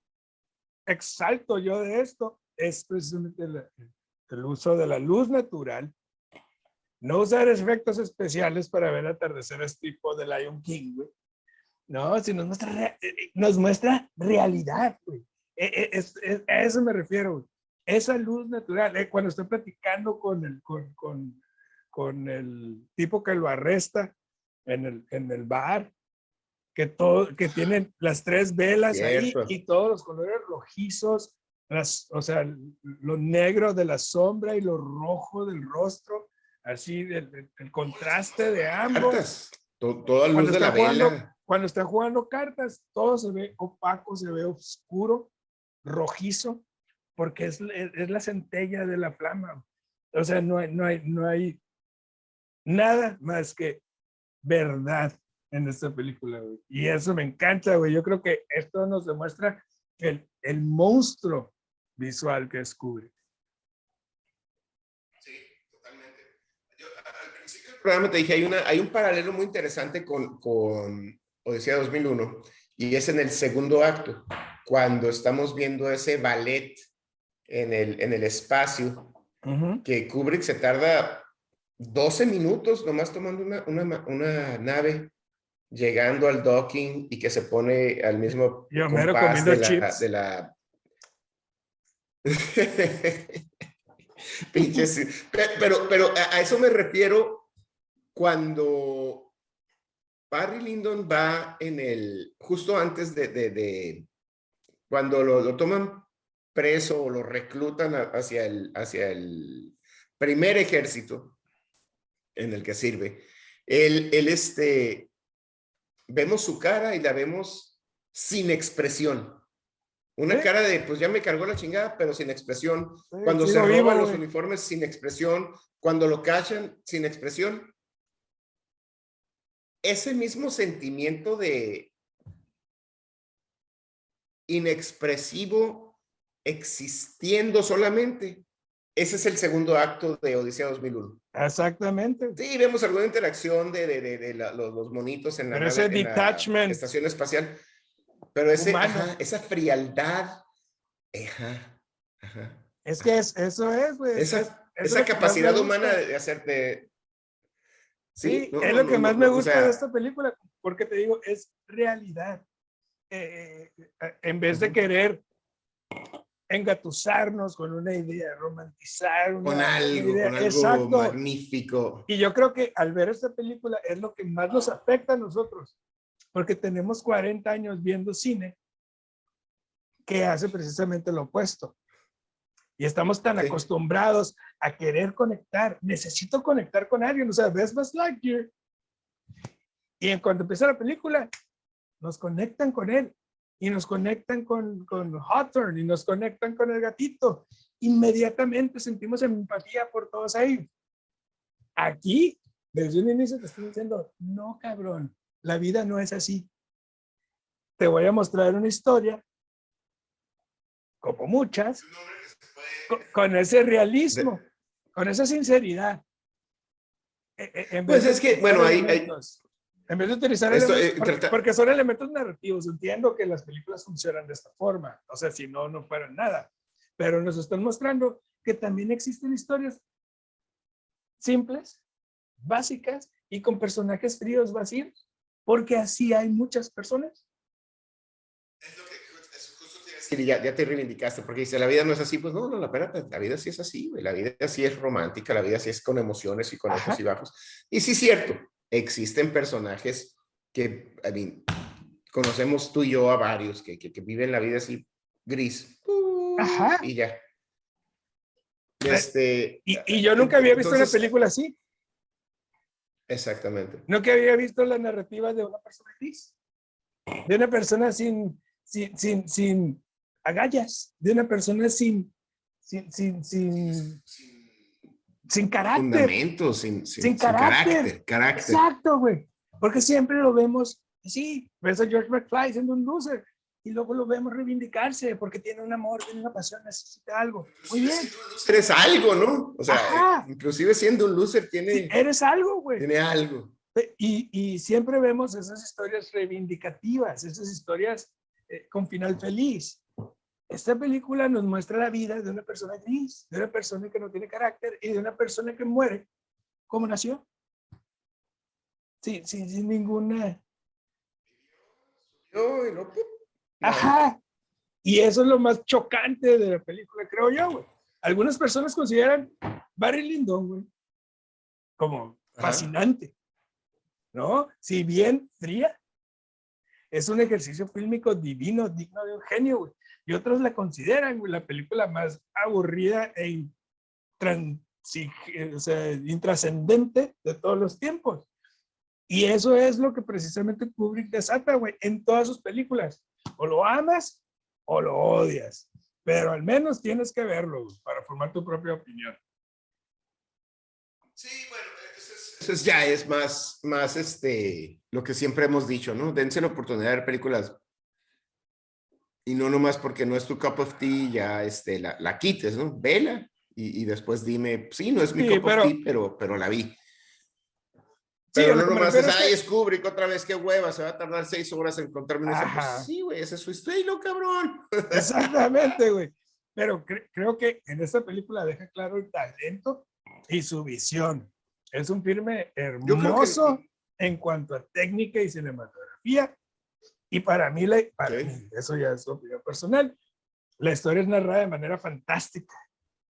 exalto yo de esto es precisamente el, uso de la luz natural. No usar efectos especiales para ver atardeceres tipo de Lion King, güey. No, si nos muestra, nos muestra realidad, güey. E, e, es, a eso me refiero, güey. Esa luz natural, eh, cuando estoy platicando con el, con, con, con el tipo que lo arresta en el, en el bar, que, todo, que tienen las tres velas ahí y todos los colores rojizos, las, o sea, lo negro de la sombra y lo rojo del rostro, así el, el contraste de ambos. toda luz de la vela. Cuando está jugando cartas, todo se ve opaco, se ve oscuro, rojizo, porque es, es, la centella de la flama. O sea, no hay, no hay, no hay nada más que verdad en esta película, güey. Y eso me encanta, güey. Yo creo que esto nos demuestra el, el monstruo visual que descubre. Sí, totalmente. Yo, al principio del programa te dije, hay, una, hay un paralelo muy interesante con, con Odisea 2001 y es en el segundo acto, cuando estamos viendo ese ballet en el, en el espacio, que Kubrick se tarda 12 minutos nomás tomando una, una, una nave llegando al docking y que se pone al mismo compás de, la, de la... pero, pero a eso me refiero cuando Barry Lyndon va en el, justo antes de, cuando lo, lo, toman preso o lo reclutan hacia el, hacia el primer ejército en el que sirve, él, él este, vemos su cara y la vemos sin expresión. Una cara de, pues ya me cargó la chingada, pero sin expresión. cuando se roban los uniformes, sin expresión. Cuando lo cachan, sin expresión. Ese mismo sentimiento de inexpresivo existiendo solamente. Ese es el segundo acto de Odisea 2001. Exactamente. Sí, vemos alguna interacción de, de, de, los, monitos en la, Pero ese detachment. estación espacial. Pero ese, esa frialdad. Ajá, ajá, es que es, eso es, güey. Esa, esa capacidad humana de hacerte. Sí, es lo que más me gusta de esta película, porque te digo, es realidad. Eh, eh, en vez de querer engatusarnos con una idea, romantizar una con algo, idea. Con algo magnífico. Y yo creo que al ver esta película es lo que más nos afecta a nosotros, porque tenemos 40 años viendo cine que hace precisamente lo opuesto. Y estamos tan acostumbrados a querer conectar. Necesito conectar con alguien. O sea, ves más Lightyear. Y en cuanto empieza la película, nos conectan con él y nos conectan con, con Hawthorne y nos conectan con el gatito. Inmediatamente sentimos empatía por todos ahí. Aquí, desde un inicio te estoy diciendo, no cabrón, la vida no es así. Te voy a mostrar una historia, como muchas, con, ese realismo, con esa sinceridad. E, e, pues es que, bueno, ahí, en vez de utilizar elementos, eh, porque, son elementos narrativos, entiendo que las películas funcionan de esta forma, o sea, si no, no fueran nada, pero nos están mostrando que también existen historias simples, básicas y con personajes fríos vacíos, porque así hay muchas personas. Es lo que justo te ya, ya, te reivindicaste, porque dice, la vida no es así, pues no, no, la, la vida sí es así, la vida sí es romántica, la vida sí es con emociones y con altos y bajos. Y sí es cierto, existen personajes que, I conocemos tú y yo a varios que, que, viven la vida así gris. Ajá. Y ya. Este, y, y yo nunca había visto una película así. Exactamente. Nunca había visto la narrativa de una persona gris. De una persona sin, sin, sin, sin agallas. De una persona sin, sin, sin, sin, sin carácter. Fundamentos, sin, sin, sin carácter. carácter. Exacto, güey. Porque siempre lo vemos, sí, ves a George McFly siendo un loser y luego lo vemos reivindicarse porque tiene un amor, tiene una pasión, necesita algo. Muy bien. Eres algo, ¿no? O sea, inclusive siendo un loser tiene... eres algo, güey. Tiene algo. Y, y, siempre vemos esas historias reivindicativas, esas historias eh, con final feliz. Esta película nos muestra la vida de una persona gris, de una persona que no tiene carácter y de una persona que muere como nació. Sí, sin, sin ninguna... Ajá. Y eso es lo más chocante de la película, creo yo, güey. Algunas personas consideran Barry Lyndon, güey, como fascinante, ¿no? Si bien fría, es un ejercicio fílmico divino, digno de un genio, güey. Y otros la consideran, güey, la película más aburrida e intrascendente de todos los tiempos. Y eso es lo que precisamente Kubrick desata, güey, en todas sus películas. O lo amas o lo odias, pero al menos tienes que verlo para formar tu propia opinión. Sí, bueno, eso, es, ya es más, más este, lo que siempre hemos dicho, ¿no? Dense la oportunidad de ver películas y no nomás porque no es tu cup of tea, ya este, la, la quites, ¿no? Vela y, y, después dime, sí, no es mi cup of tea, pero, pero la vi. Pero no nomás es, ay, es Kubrick otra vez, qué hueva, se va a tardar seis horas en encontrarme pues sí, güey, ese es su estilo, cabrón. Exactamente, güey. Pero creo que en esta película deja claro el talento y su visión. Es un filme hermoso en cuanto a técnica y cinematografía. Y para mí, para mí, eso ya es opinión personal, la historia es narrada de manera fantástica,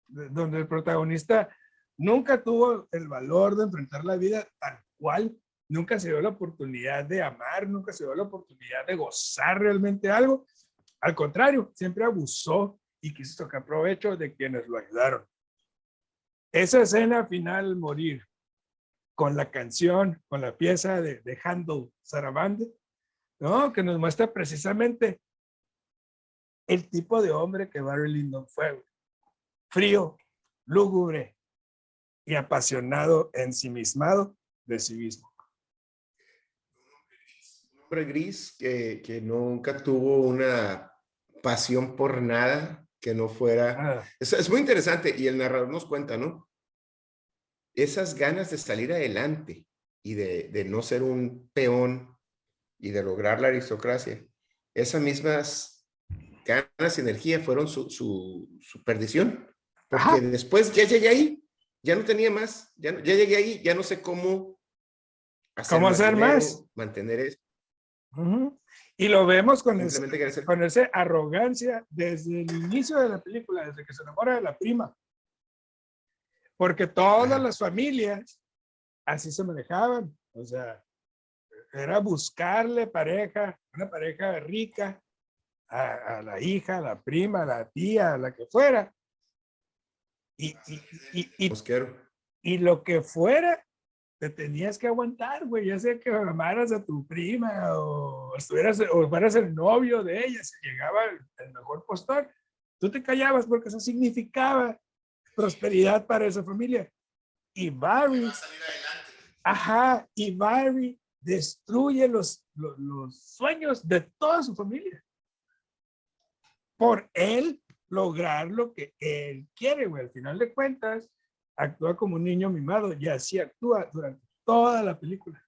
donde el protagonista nunca tuvo el valor de enfrentar la vida tal cual, nunca se dio la oportunidad de amar, nunca se dio la oportunidad de gozar realmente algo. Al contrario, siempre abusó y quiso tocar provecho de quienes lo ayudaron. Esa escena final, morir, con la canción, con la pieza de, de Handel Sarabande, ¿no? que nos muestra precisamente el tipo de hombre que Barry Lyndon fue. Frío, lúgubre, y apasionado, ensimismado de sí mismo. Un hombre gris que, que nunca tuvo una pasión por nada que no fuera... Ah. Es, es, muy interesante y el narrador nos cuenta, ¿no? Esas ganas de salir adelante y de, de no ser un peón y de lograr la aristocracia, esas mismas ganas y energía fueron su, su, su perdición. Porque después ya llegué ahí ya no tenía más, ya, ya llegué ahí, ya no sé cómo hacer, ¿Cómo hacer más. Mantener eso. Y lo vemos con, ese, con esa arrogancia desde el inicio de la película, desde que se enamora de la prima. Porque todas las familias así se manejaban. O sea, era buscarle pareja, una pareja rica, a, a, la hija, a la prima, a la tía, a la que fuera, y, y, y, y, lo que fuera, te tenías que aguantar, güey, ya sea que amaras a tu prima o estuvieras o fueras el novio de ella, si llegaba el, mejor postor, tú te callabas porque eso significaba prosperidad para esa familia. Y Barry, ajá, y Barry destruye los, los, los sueños de toda su familia por él lograr lo que él quiere, güey. Al final de cuentas, actúa como un niño mimado y así actúa durante toda la película.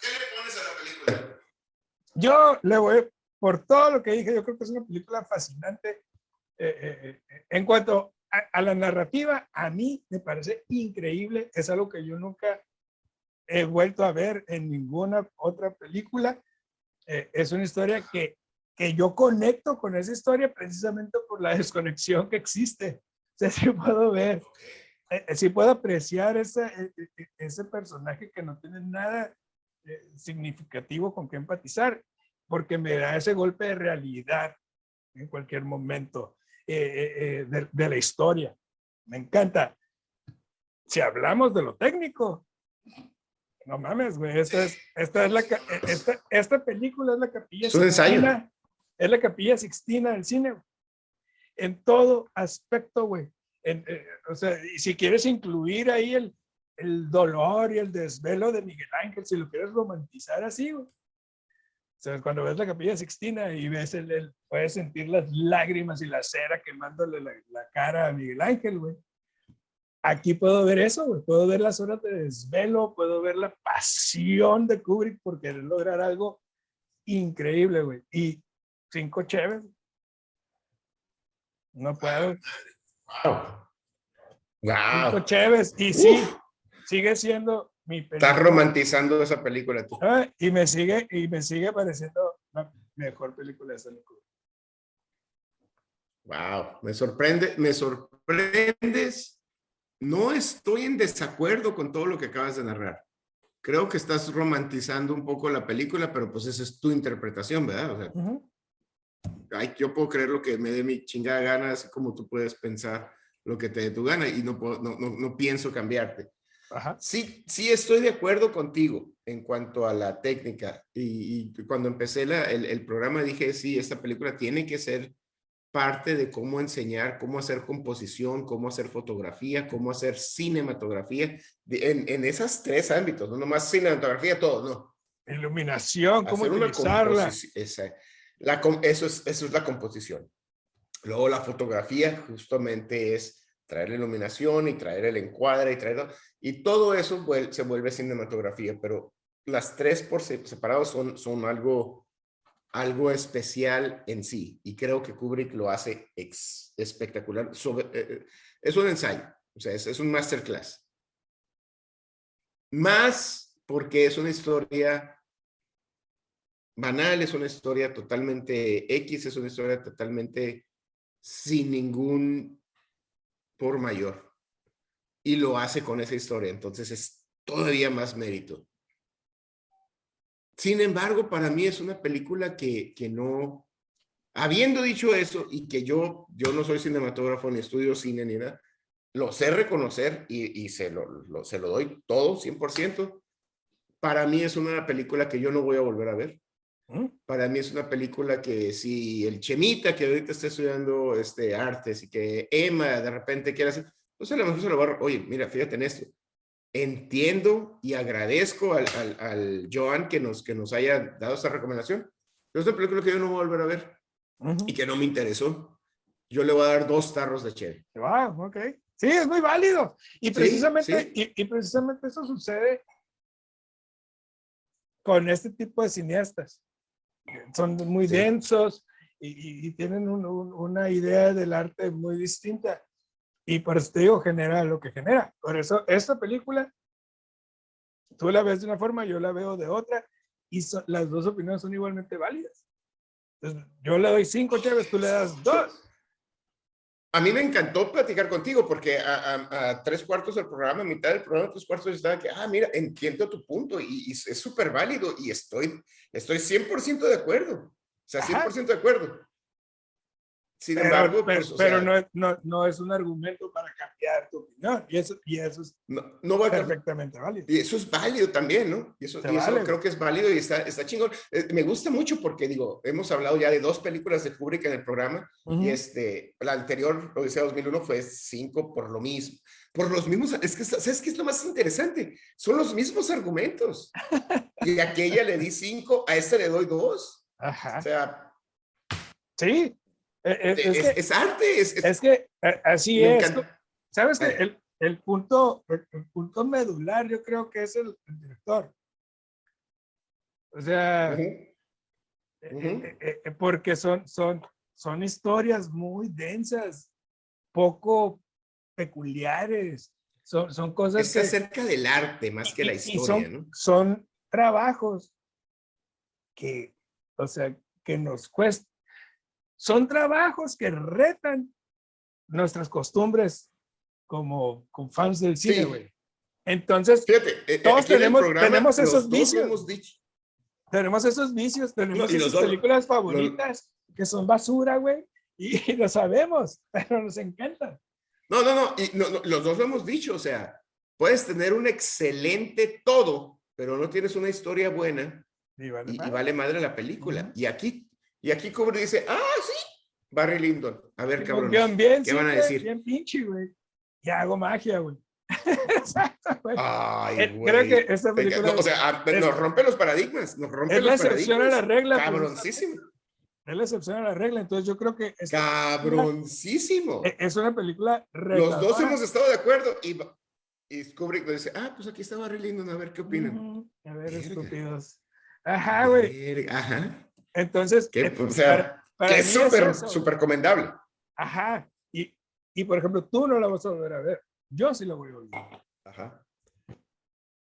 ¿Qué le pones a la película? Yo le voy, por todo lo que dije, yo creo que es una película fascinante. Eh, eh, eh, en cuanto a, a, la narrativa, a mí me parece increíble. Es algo que yo nunca he vuelto a ver en ninguna otra película. Eh, es una historia que, que yo conecto con esa historia precisamente por la desconexión que existe. O sea, sí puedo ver, eh, eh, sí puedo apreciar ese, ese personaje que no tiene nada significativo con que empatizar, porque me da ese golpe de realidad en cualquier momento de, de la historia. Me encanta. Si hablamos de lo técnico, no mames, güey. Esta es, esta es la, esta, esta película es la capilla. Es un ensayo. Es la capilla Sixtina del cine. güey. En todo aspecto, güey. En, eh, o sea, y si quieres incluir ahí el, el dolor y el desvelo de Miguel Ángel, si lo quieres romantizar así, güey. O sea, cuando ves la capilla Sixtina y ves el, el- puedes sentir las lágrimas y la cera quemándole la, la cara a Miguel Ángel, güey. Aquí puedo ver eso, güey. Puedo ver las horas de desvelo, puedo ver la pasión de Kubrick por querer lograr algo increíble, güey. Y cinco chéves. No puedo. Wow. Cinco Wow. chéves. Y sí, sigue siendo mi Estás película. romantizando esa película tú. Ah, y me sigue, y me sigue pareciendo la mejor película de Stanley Kubrick. Wow, me sorprende, me sorprendes. No estoy en desacuerdo con todo lo que acabas de narrar. Creo que estás romantizando un poco la película, pero pues esa es tu interpretación, ¿verdad? O sea. Ay, yo puedo creer lo que me dé mi chingada gana, así como tú puedes pensar lo que te dé tu gana y no, puedo, no, no, no pienso cambiarte. Ajá. Sí, sí estoy de acuerdo contigo en cuanto a la técnica. Y, y cuando empecé la- el, el programa dije, sí, esta película tiene que ser parte de cómo enseñar, cómo hacer composición, cómo hacer fotografía, cómo hacer cinematografía, en, en esos tres ámbitos, no nomás cinematografía, todo, no. Iluminación, cómo Hacer una utilizarla. esa- la eso, es, eso es la composición. Luego la fotografía justamente es traer la iluminación y traer el encuadre y traer y todo eso se vuelve cinematografía, pero las tres por se- separado son, son algo, algo especial en sí y creo que Kubrick lo hace espectacular. Sobre, eh, eh, es un ensayo, o sea, es, es un masterclass. Más porque es una historia banal, es una historia totalmente X, es una historia totalmente sin ningún por mayor. Y lo hace con esa historia, entonces es todavía más mérito. Sin embargo, para mí es una película que, que no, habiendo dicho eso y que yo, yo no soy cinematógrafo ni estudio cine ni nada, lo sé reconocer y, y se, lo, lo- se lo doy todo, 100%. Para mí es una película que yo no voy a volver a ver. Para mí es una película que si el Chemita que ahorita está estudiando este, artes y que Emma de repente quiere hacer, pues a lo mejor se lo va a, oye, mira, fíjate en esto. Entiendo y agradezco al, al, al Joan que nos, que nos haya dado esta recomendación. Pero es una película que yo no voy a volver a ver Ujú. y que no me interesó. Yo le voy a dar dos tarros de cheve. Wow, ok. Sí, es muy válido. Y Sí, precisamente, sí. Y, y precisamente eso sucede con este tipo de cineastas. Son muy Sí. densos y, tienen un- un- una idea del arte muy distinta. Y por eso te digo, genera lo que genera. Por eso esta película, tú la ves de una forma, yo la veo de otra, y son- las dos opiniones son igualmente válidas. Entonces, yo le doy cinco chaves, tú le das dos. A mí me encantó platicar contigo porque a, a- a tres cuartos del programa, a mitad del programa, tres cuartos estaba que, ah, mira, entiendo tu punto y, y es súper válido y estoy, estoy 100% de acuerdo. O sea, Ajá. 100% de acuerdo. Sin Pero, embargo, pero, pues, o pero sea, no, es, no, no es un argumento para cambiar tu opinión. Y eso, y eso es no, no va perfectamente válido. Y eso es válido también, ¿no? Y eso, y eso vale, creo que es válido y está, está chingón. Eh, me gusta mucho porque, digo, hemos hablado ya de dos películas de Kubrick en el programa Ujú. y este, la anterior, Odisea 2001, fue cinco por lo mismo. Por los mismos, es que, ¿sabes qué es lo más interesante? Son los mismos argumentos. Y a aquella le di cinco, a esta le doy dos. Ajá. O sea, Sí. Eh, eh, es, Es, que, es arte, es, es- es que eh, así es. encanta. ¿Sabes? Vaya. El, el punto, el, el punto medular, yo creo que es el, director. O sea, eh, eh, eh, eh, porque son, son, son historias muy densas, poco peculiares. Son, son cosas Es que... acerca del arte más que la historia, son, ¿no? son trabajos que, o sea, que nos cuestan. Son trabajos que retan nuestras costumbres como, como fans del cine, Sí. güey. Entonces, Fíjate, eh, eh, Todos tenemos- programa, tenemos los esos vicios. hemos dicho. tenemos esos vicios, tenemos y los esas dos- películas favoritas que son basura, güey, y, lo sabemos, pero nos encantan. No, no, no, y no, no, los dos lo hemos dicho, o sea, puedes tener un excelente todo, pero no tienes una historia buena Y vale y, y madre. vale madre la película. Ujú. Y aquí, Y aquí Kubrick dice, ah, sí, Barry Lyndon. A ver, cabrón. Bien, bien, ¿Qué sí, van a decir? Bien pinche, güey. Y hago magia, güey. Exacto, güey. Ay, Eh, güey. creo que esta película no, o sea, a- es- nos rompe los paradigmas, nos rompe es la excepción a la regla. pues, Cabroncísimo, es la excepción a la regla. Entonces yo creo que cabroncísimo. es una película Los dos hemos estado de acuerdo y, y Kubrick dice, ah, pues aquí está Barry Lyndon, a ver qué opinan. A ver, Verga. estúpidos. Ajá, güey. Ajá. Entonces, eh, o sea, para- para que es súper, súper recomendable. Ajá. Y, y por ejemplo, tú no la vas a volver a ver. Yo sí la voy a volver. Ajá.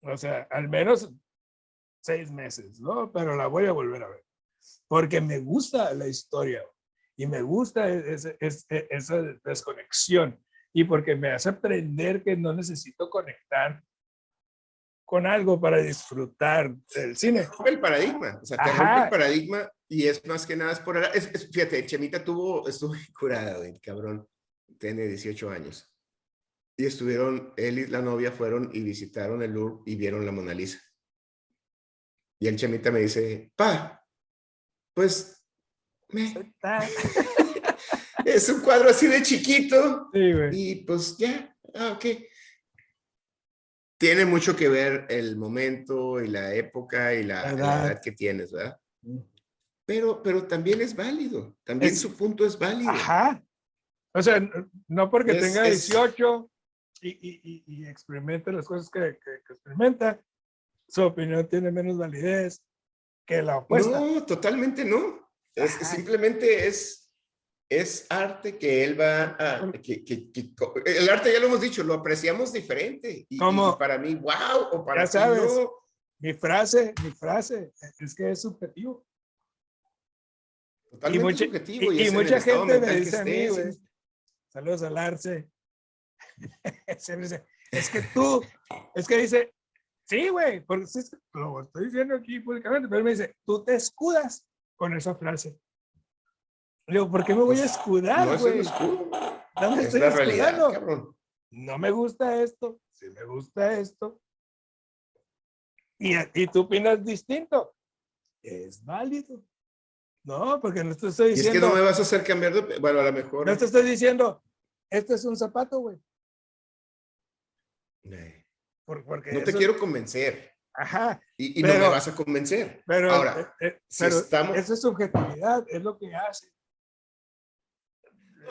O sea, al menos seis meses, ¿no? Pero la voy a volver a ver. Porque me gusta la historia y me gusta e- ese- ese- esa desconexión y porque me hace aprender que no necesito conectar con algo para disfrutar del cine. el paradigma, o sea, te rompe el paradigma y es más que nada es por... es- es- fíjate, Chemita tuvo, estuvo curada, güey, cabrón, tiene 18 años. Y estuvieron, él y la novia fueron y visitaron el Louvre y vieron la Mona Lisa. Y el Chemita me dice, pa, pues, me- es un cuadro así de chiquito Sí, y pues ya, ah, ok. Tiene mucho que ver el momento y la época y la, La la edad. edad que tienes, ¿verdad? Pero, pero también es válido, también Es- su punto es válido. Ajá. O sea, no porque Es- tenga es- 18 y, y, y, y experimente las cosas que, que, que experimenta, su opinión tiene menos validez que la opuesta. No, totalmente no. Es, simplemente es, es arte que él va a... Que, el arte ya lo hemos dicho, lo apreciamos diferente. Y, Como- para mí, wow, o para Ya sabes. no. Mi frase, mi frase, es que es subjetivo. Totalmente mucha- subjetivo. y- mucha gente me dice a mí, güey. en- Saludos al Arce. Es que tú, es que dice, sí, güey, porque lo estoy diciendo aquí públicamente, pero él me dice, tú te escudas con esa frase. Le digo, ¿por qué me voy a escudar, No es un güey? No me Es estoy realidad, escudando. No me gusta esto, sí me gusta esto. Y, y tú opinas distinto. Es válido. No, porque no te estoy Y es diciendo. que no me vas a hacer cambiar de... Bueno, a lo mejor... No te estoy diciendo, este es un zapato, güey. Porque No te eso- quiero convencer. Ajá, Y, y no me vas a convencer. pero, Ahora, eh, eh, si pero estamos- esa es subjetividad, es lo que hace.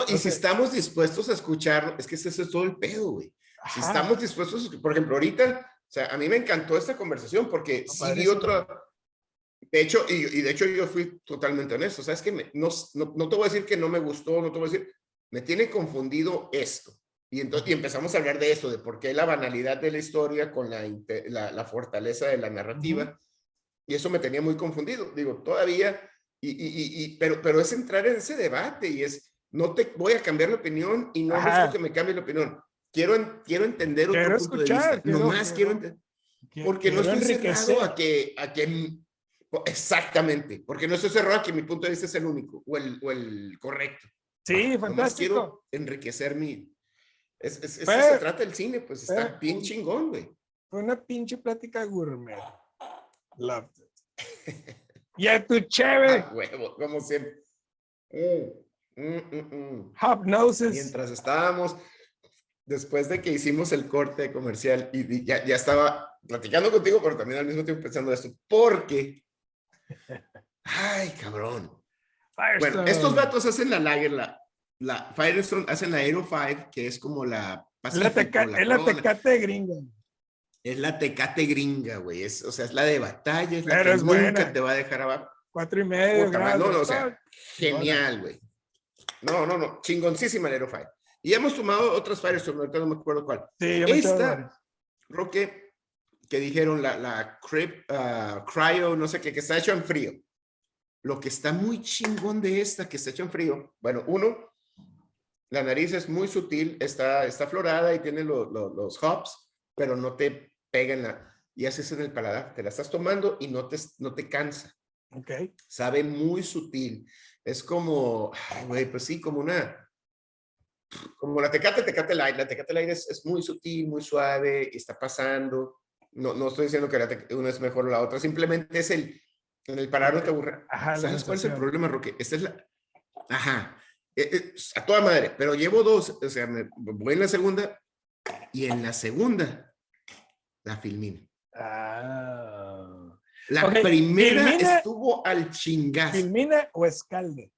Y si estamos dispuestos a escucharlo, es que ese es todo el pedo, güey. Si estamos dispuestos, por ejemplo, ahorita, o sea, a mí me encantó esta conversación porque No, sí vi otra. De hecho, y, y de hecho yo fui totalmente honesto. ¿Sabes que no, no, no te voy a decir que no me gustó, no te voy a decir, me tiene confundido esto. Y entonces y empezamos a hablar de esto, de por qué la banalidad de la historia con la, la, la fortaleza de la narrativa. Y eso me tenía muy confundido. Digo, todavía, y, y, y, pero, pero es entrar en ese debate y es, no te voy a cambiar la opinión y no Ajá. busco que me cambie la opinión. Quiero, quiero entender otro Quiero punto escuchar, de vista. quiero- Nomás quiero quiero- Porque no quiero estoy enriquecer. cerrado a que, a que, exactamente, porque no estoy cerrado que mi punto de vista es el único o el, o el correcto. Sí, Nomás fantástico. quiero enriquecer mi... Es, es, es- se trata el cine, pues está fue bien chingón, güey. Fue una pinche plática gourmet. Loved it. Y a tu chévere, Ah, huevo, como siempre. Mm, mm, mm, mm. Mientras estábamos, después de que hicimos el corte comercial y ya, ya estaba platicando contigo, pero también al mismo tiempo pensando esto, porque, ay, cabrón. Bueno, estos vatos hacen la lager, la, la Firestone hacen la Aero 5, que es como la Es la, Pacífico, teca- la es la Corona. tecate gringa. Es la tecate gringa, güey. Es, o sea, es la de batalla, es la Pero que es nunca buena. te va a dejar abajo. Cuatro y medio. Puta no, no, o sea. Genial, güey. No, no, no. Chingoncísima el Aero 5. Y hemos tomado otras Firestone, ahorita no me acuerdo cuál. Sí, yo me Esta. Roque, que dijeron la, la crip, ah, cryo, no sé qué, que está hecho en frío. Lo que está muy chingón de esta, que está hecho en frío, bueno, uno, la nariz es muy sutil, está, está florada y tiene lo- lo- los hops, pero no te pega en la, y haces en el paladar, te la estás tomando y no te, no te cansa, Ok. sabe muy sutil, es como, güey, pues sí, como una, como la Tecate, Tecate Light, la Tecate Light es, es muy sutil, muy suave, y está pasando, no, no estoy diciendo que una es mejor o la otra, simplemente es el, En el parar no te aburre. Ajá, ¿Sabes cuál es el problema, Roque? Esta es la. Ajá. Eh, eh, a toda madre, pero llevo dos. O sea, me voy en la segunda y en la segunda la filmina. Ah. La primera Filmina- estuvo al chingazo. ¿Filmina o escalde?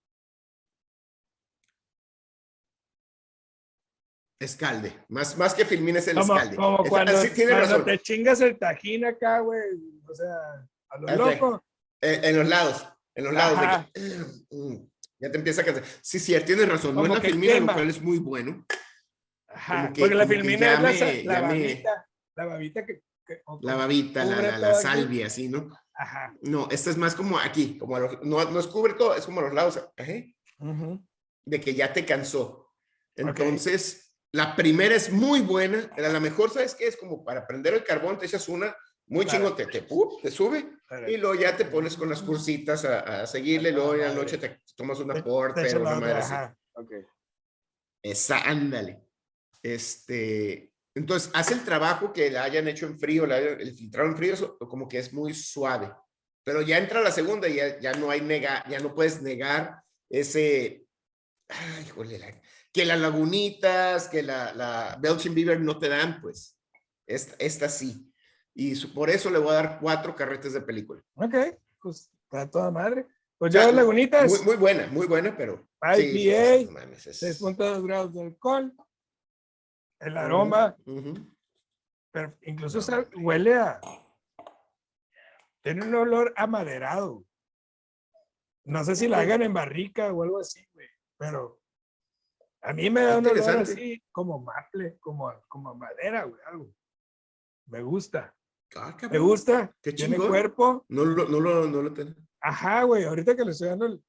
Escalde. Más, más que filmina es el Como, escalde. como Es- cuando, sí, tiene cuando razón. te chingas el tajín acá, güey. O sea, a lo Ok. loco. Eh, en los lados. En los lados. de que, mm, ya te empieza a cansar. Sí, sí, tienes razón. No Como es la filmina, lo cual es muy bueno. Ajá, que- porque la filmina es la, me- la me- babita. La babita que. La babita, la, salvia, así, ¿no? Ajá. No, esta es más como aquí, como a los- no, no es cubre todo, es como a los lados, ajá, ujú. de que ya te cansó. Entonces, la primera es muy buena, la, la mejor, ¿sabes qué? Es como para prender el carbón, te echas una, muy Claro. chingón, te, te, ¡pup! te sube, y luego ya te pones con las cursitas a, a seguirle, luego en la noche te tomas una Te- porter, te echa una madre así. ajá. Ok. Esa, ándale. Este, entonces, hace el trabajo que la hayan hecho en frío, la el filtrado en frío, eso como que es muy suave. Pero ya entra la segunda y ya, ya no hay nega, ya no puedes negar ese, ay, la- que las lagunitas, que la, la Belching Beaver no te dan, pues. Esta, esta sí. Y su- por eso le voy a dar cuatro carretes de película. Ok, pues está toda madre. Pues sea, yo Lagunitas, Muy, muy buena, muy buena, pero. sí, IPA, pues, no mames, es- 6.2 grados de alcohol, el aroma, Ujú. pero incluso sa- huele a... Tiene un olor amaderado. No sé si la hagan en barrica o algo así, güey, pero a mí me da un olor así como maple, como, como madera, güey, algo. Me gusta, Ah, me gusta. Qué Tiene chingón. cuerpo. No lo, no lo, no lo tengo. Ajá, güey, ahorita que le estoy dando el...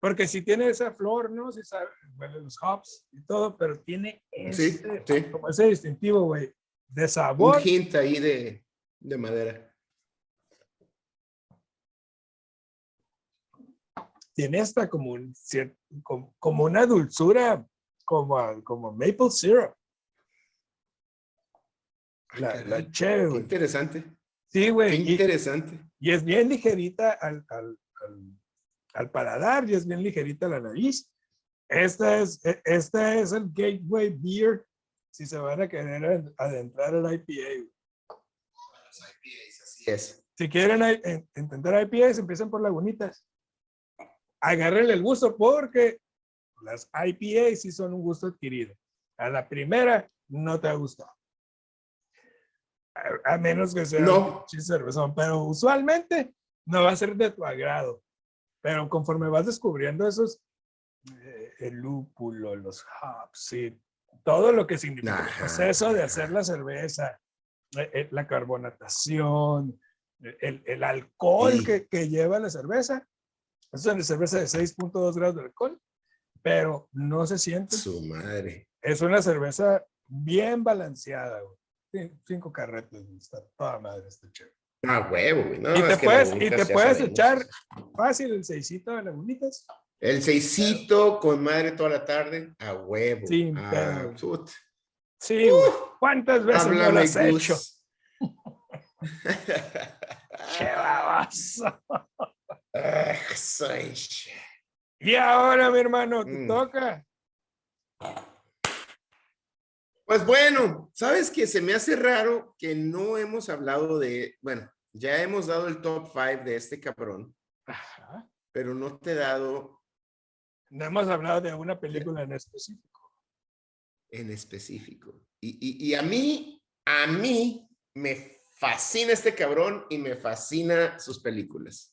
Porque sí tiene esa flor, ¿no? Sí sabe, huele los hops y todo, pero tiene Sí, ese, sí. como ese distintivo, güey, de Un sabor. hint ahí de, de madera. Tiene hasta como, un cier- como, como una dulzura, como, como maple syrup. Ah, La, caray, la chévere, Qué interesante. Sí, Qué güey. Y, interesante. y es bien ligerita al, al, al, al paladar y es bien ligerita la nariz. Esta es, e- esta es el Gateway Beer si se van a querer ad- adentrar al IPA. güey. Así es. Si quieren intentar IPAs, empiecen por lagunitas. Agárrenle el gusto porque las IPAs sí son un gusto adquirido. A la primera no te ha gustado. A, a menos que sea No. un cervezón, pero usualmente no va a ser de tu agrado. Pero conforme vas descubriendo esos, eh, el lúpulo, los hops, y todo lo que significa el Ajá, proceso de hacer la cerveza, eh, eh, la carbonatación, el, el alcohol Sí. que, que lleva la cerveza. Es una cerveza de 6.2 grados de alcohol, pero no se siente. Su madre. Es una cerveza bien balanceada. güey. Cin- Cinco carretes, está toda madre, está chévere. Ah, huevo, güey. No, y te puedes, y te puedes echar fácil el seisito de lagunitas. El seisito con madre toda la tarde. A huevo. Ah, pedo. put. Sí. ¿Cuántas veces no has Gus. hecho? ¡Qué baboso! Y ahora, mi hermano, te Mm. toca. Pues bueno, sabes que se me hace raro que no hemos hablado de, bueno, ya hemos dado el top 5 de este cabrón, Ajá. pero no te he dado No hemos hablado de una película en específico. en específico. Y, y- y a mí, a mí me fascina este cabrón y me fascina sus películas.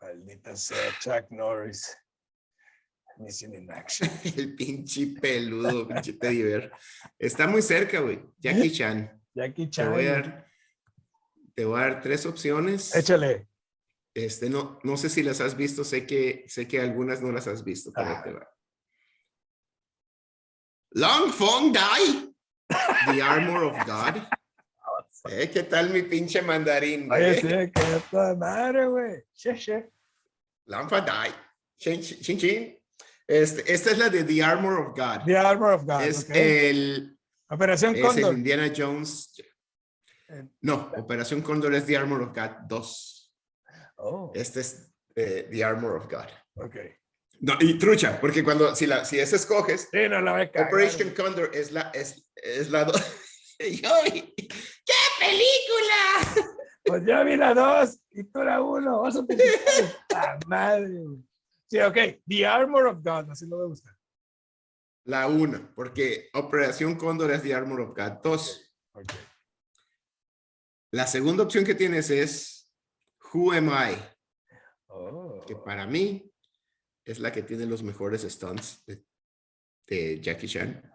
Maldita sea Chuck Norris. Missing in action. El pinche peludo, pinche teddy bear. Está muy cerca, güey. Jackie Chan. Jackie Te Chan. voy a dar, te voy a dar tres opciones. Échale. Este, no, no sé si las has visto, sé que, sé que algunas no las has visto, pero te va. Long Fong Dai, The Armor of God. Eh, ¿Qué tal mi pinche mandarín? Oye, sí, que toda madre, güey. Che, che. Long Fong Dai. Chin, chin, chin. Este, esta es la de The Armor of God. The Armor of God. es ok. el, Operación es el Cóndor. Indiana Jones. Eh, No, Operación Cóndor es The Armor of God 2. Oh, Este es eh, The Armor of God. ok. No, y trucha, porque cuando, si, la, si esa escoges, Sí, no la. Operation. Condor es la, es, es la yo, ¡Qué película! Pues yo vi la dos y tú la uno. Vas a ¡La madre! Sí, ok. The Armor of God, así lo voy a buscar. La una, porque Operación Condor es The Armor of God. Dos, Ok. la segunda opción que tienes es Who Am I? Oh. que para mí es la que tiene los mejores stunts de, de Jackie Chan.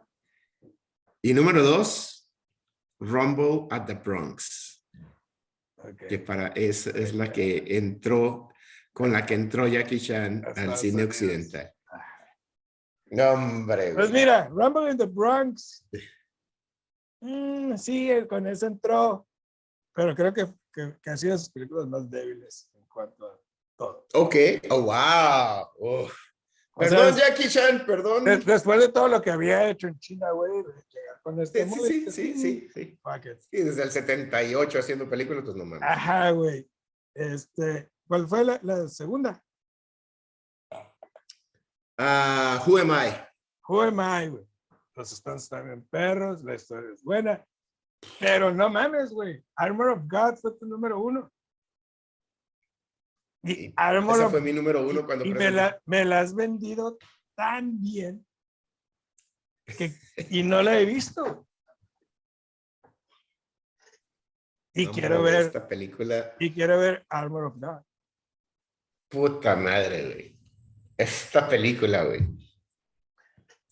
Y número dos, Rumble at the Bronx, ok. que para es, es la que entró, con la que entró Jackie Chan al cine Unidos. occidental. No, hombre. Pues mira, Rumble in the Bronx. Mm, sí, con eso entró. Pero creo que, que, que ha sido sus películas más débiles en cuanto a todo. Ok, oh, wow. Uf. O Perdón, sea, Jackie Chan, perdón. Des- después de todo lo que había hecho en China, güey, con este Sí, sí, sí, sí, sí. Sí, desde el 78 haciendo películas, pues no mames. Ajá, güey. Este, ¿cuál fue la, la segunda? Ah, who am I? Who am I, güey? Los stands están en perros, la historia es buena. Pero no mames, güey. Armor of God fue tu número uno. Y Y Armor Esa of fue mi número uno cuando y me la, me la has vendido tan bien que, y no la he visto. Y No, quiero ver, Esta película, y quiero ver Armor of God. puta madre, güey. Esta película, güey.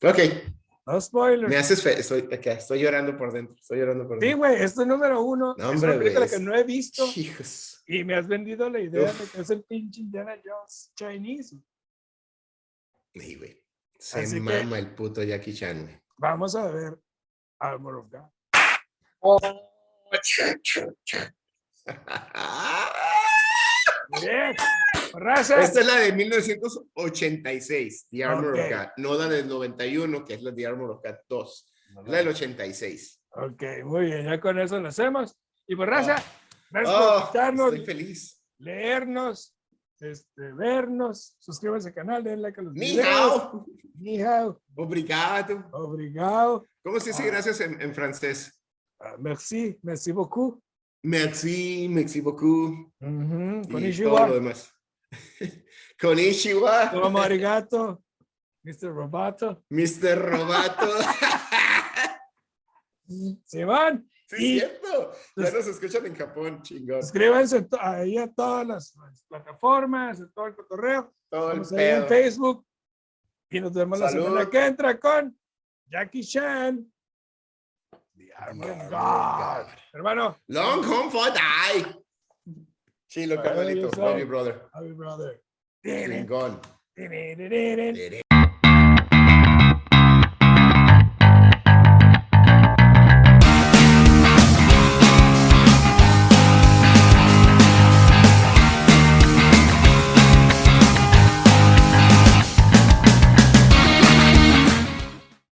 Ok, No spoilers. me haces fe. Estoy, acá, estoy llorando por dentro. Estoy llorando por Sí, dentro. güey, es tu número uno. No, es hombre, una película que es- no he visto Hijos. y me has vendido la idea Uf. de que es el pinche Indiana Jones Chinese. Sí, güey. Se Así que- mama el puto Jackie Chan. Vamos a ver Armor of God. Bien. Raza. Esta es la de 1986, The Armor of God. No la del 91, que es la The Armor of God 2. Es la del 86. Ok, muy bien, ya con eso lo hacemos. Y por raza, gracias Oh, por escucharnos, estoy feliz. leernos, este, vernos, suscríbanse al canal, denle like a los Ni videos. Ni hao. Obrigado. Obrigado. ¿Cómo se dice Ah. gracias en, en francés? Ah, merci, merci beaucoup. Merci, merci beaucoup. Ujú, Y todo lo demás. Konnichiwa. Tomo arigato. Mr. Roboto. Mr. Robato. Se van. Sí, Y- es cierto. Ya nos escuchan en Japón, chingón. Suscríbanse ahí a todas las las plataformas, a todo el cotorreo. Todo el ahí en pedo. Facebook. Y nos vemos la Salud. semana que entra con Jackie Chan. The Armor of God. Hermano, Long home for die. Chilo, carnalito. Love you, brother. Happy brother. Chingón.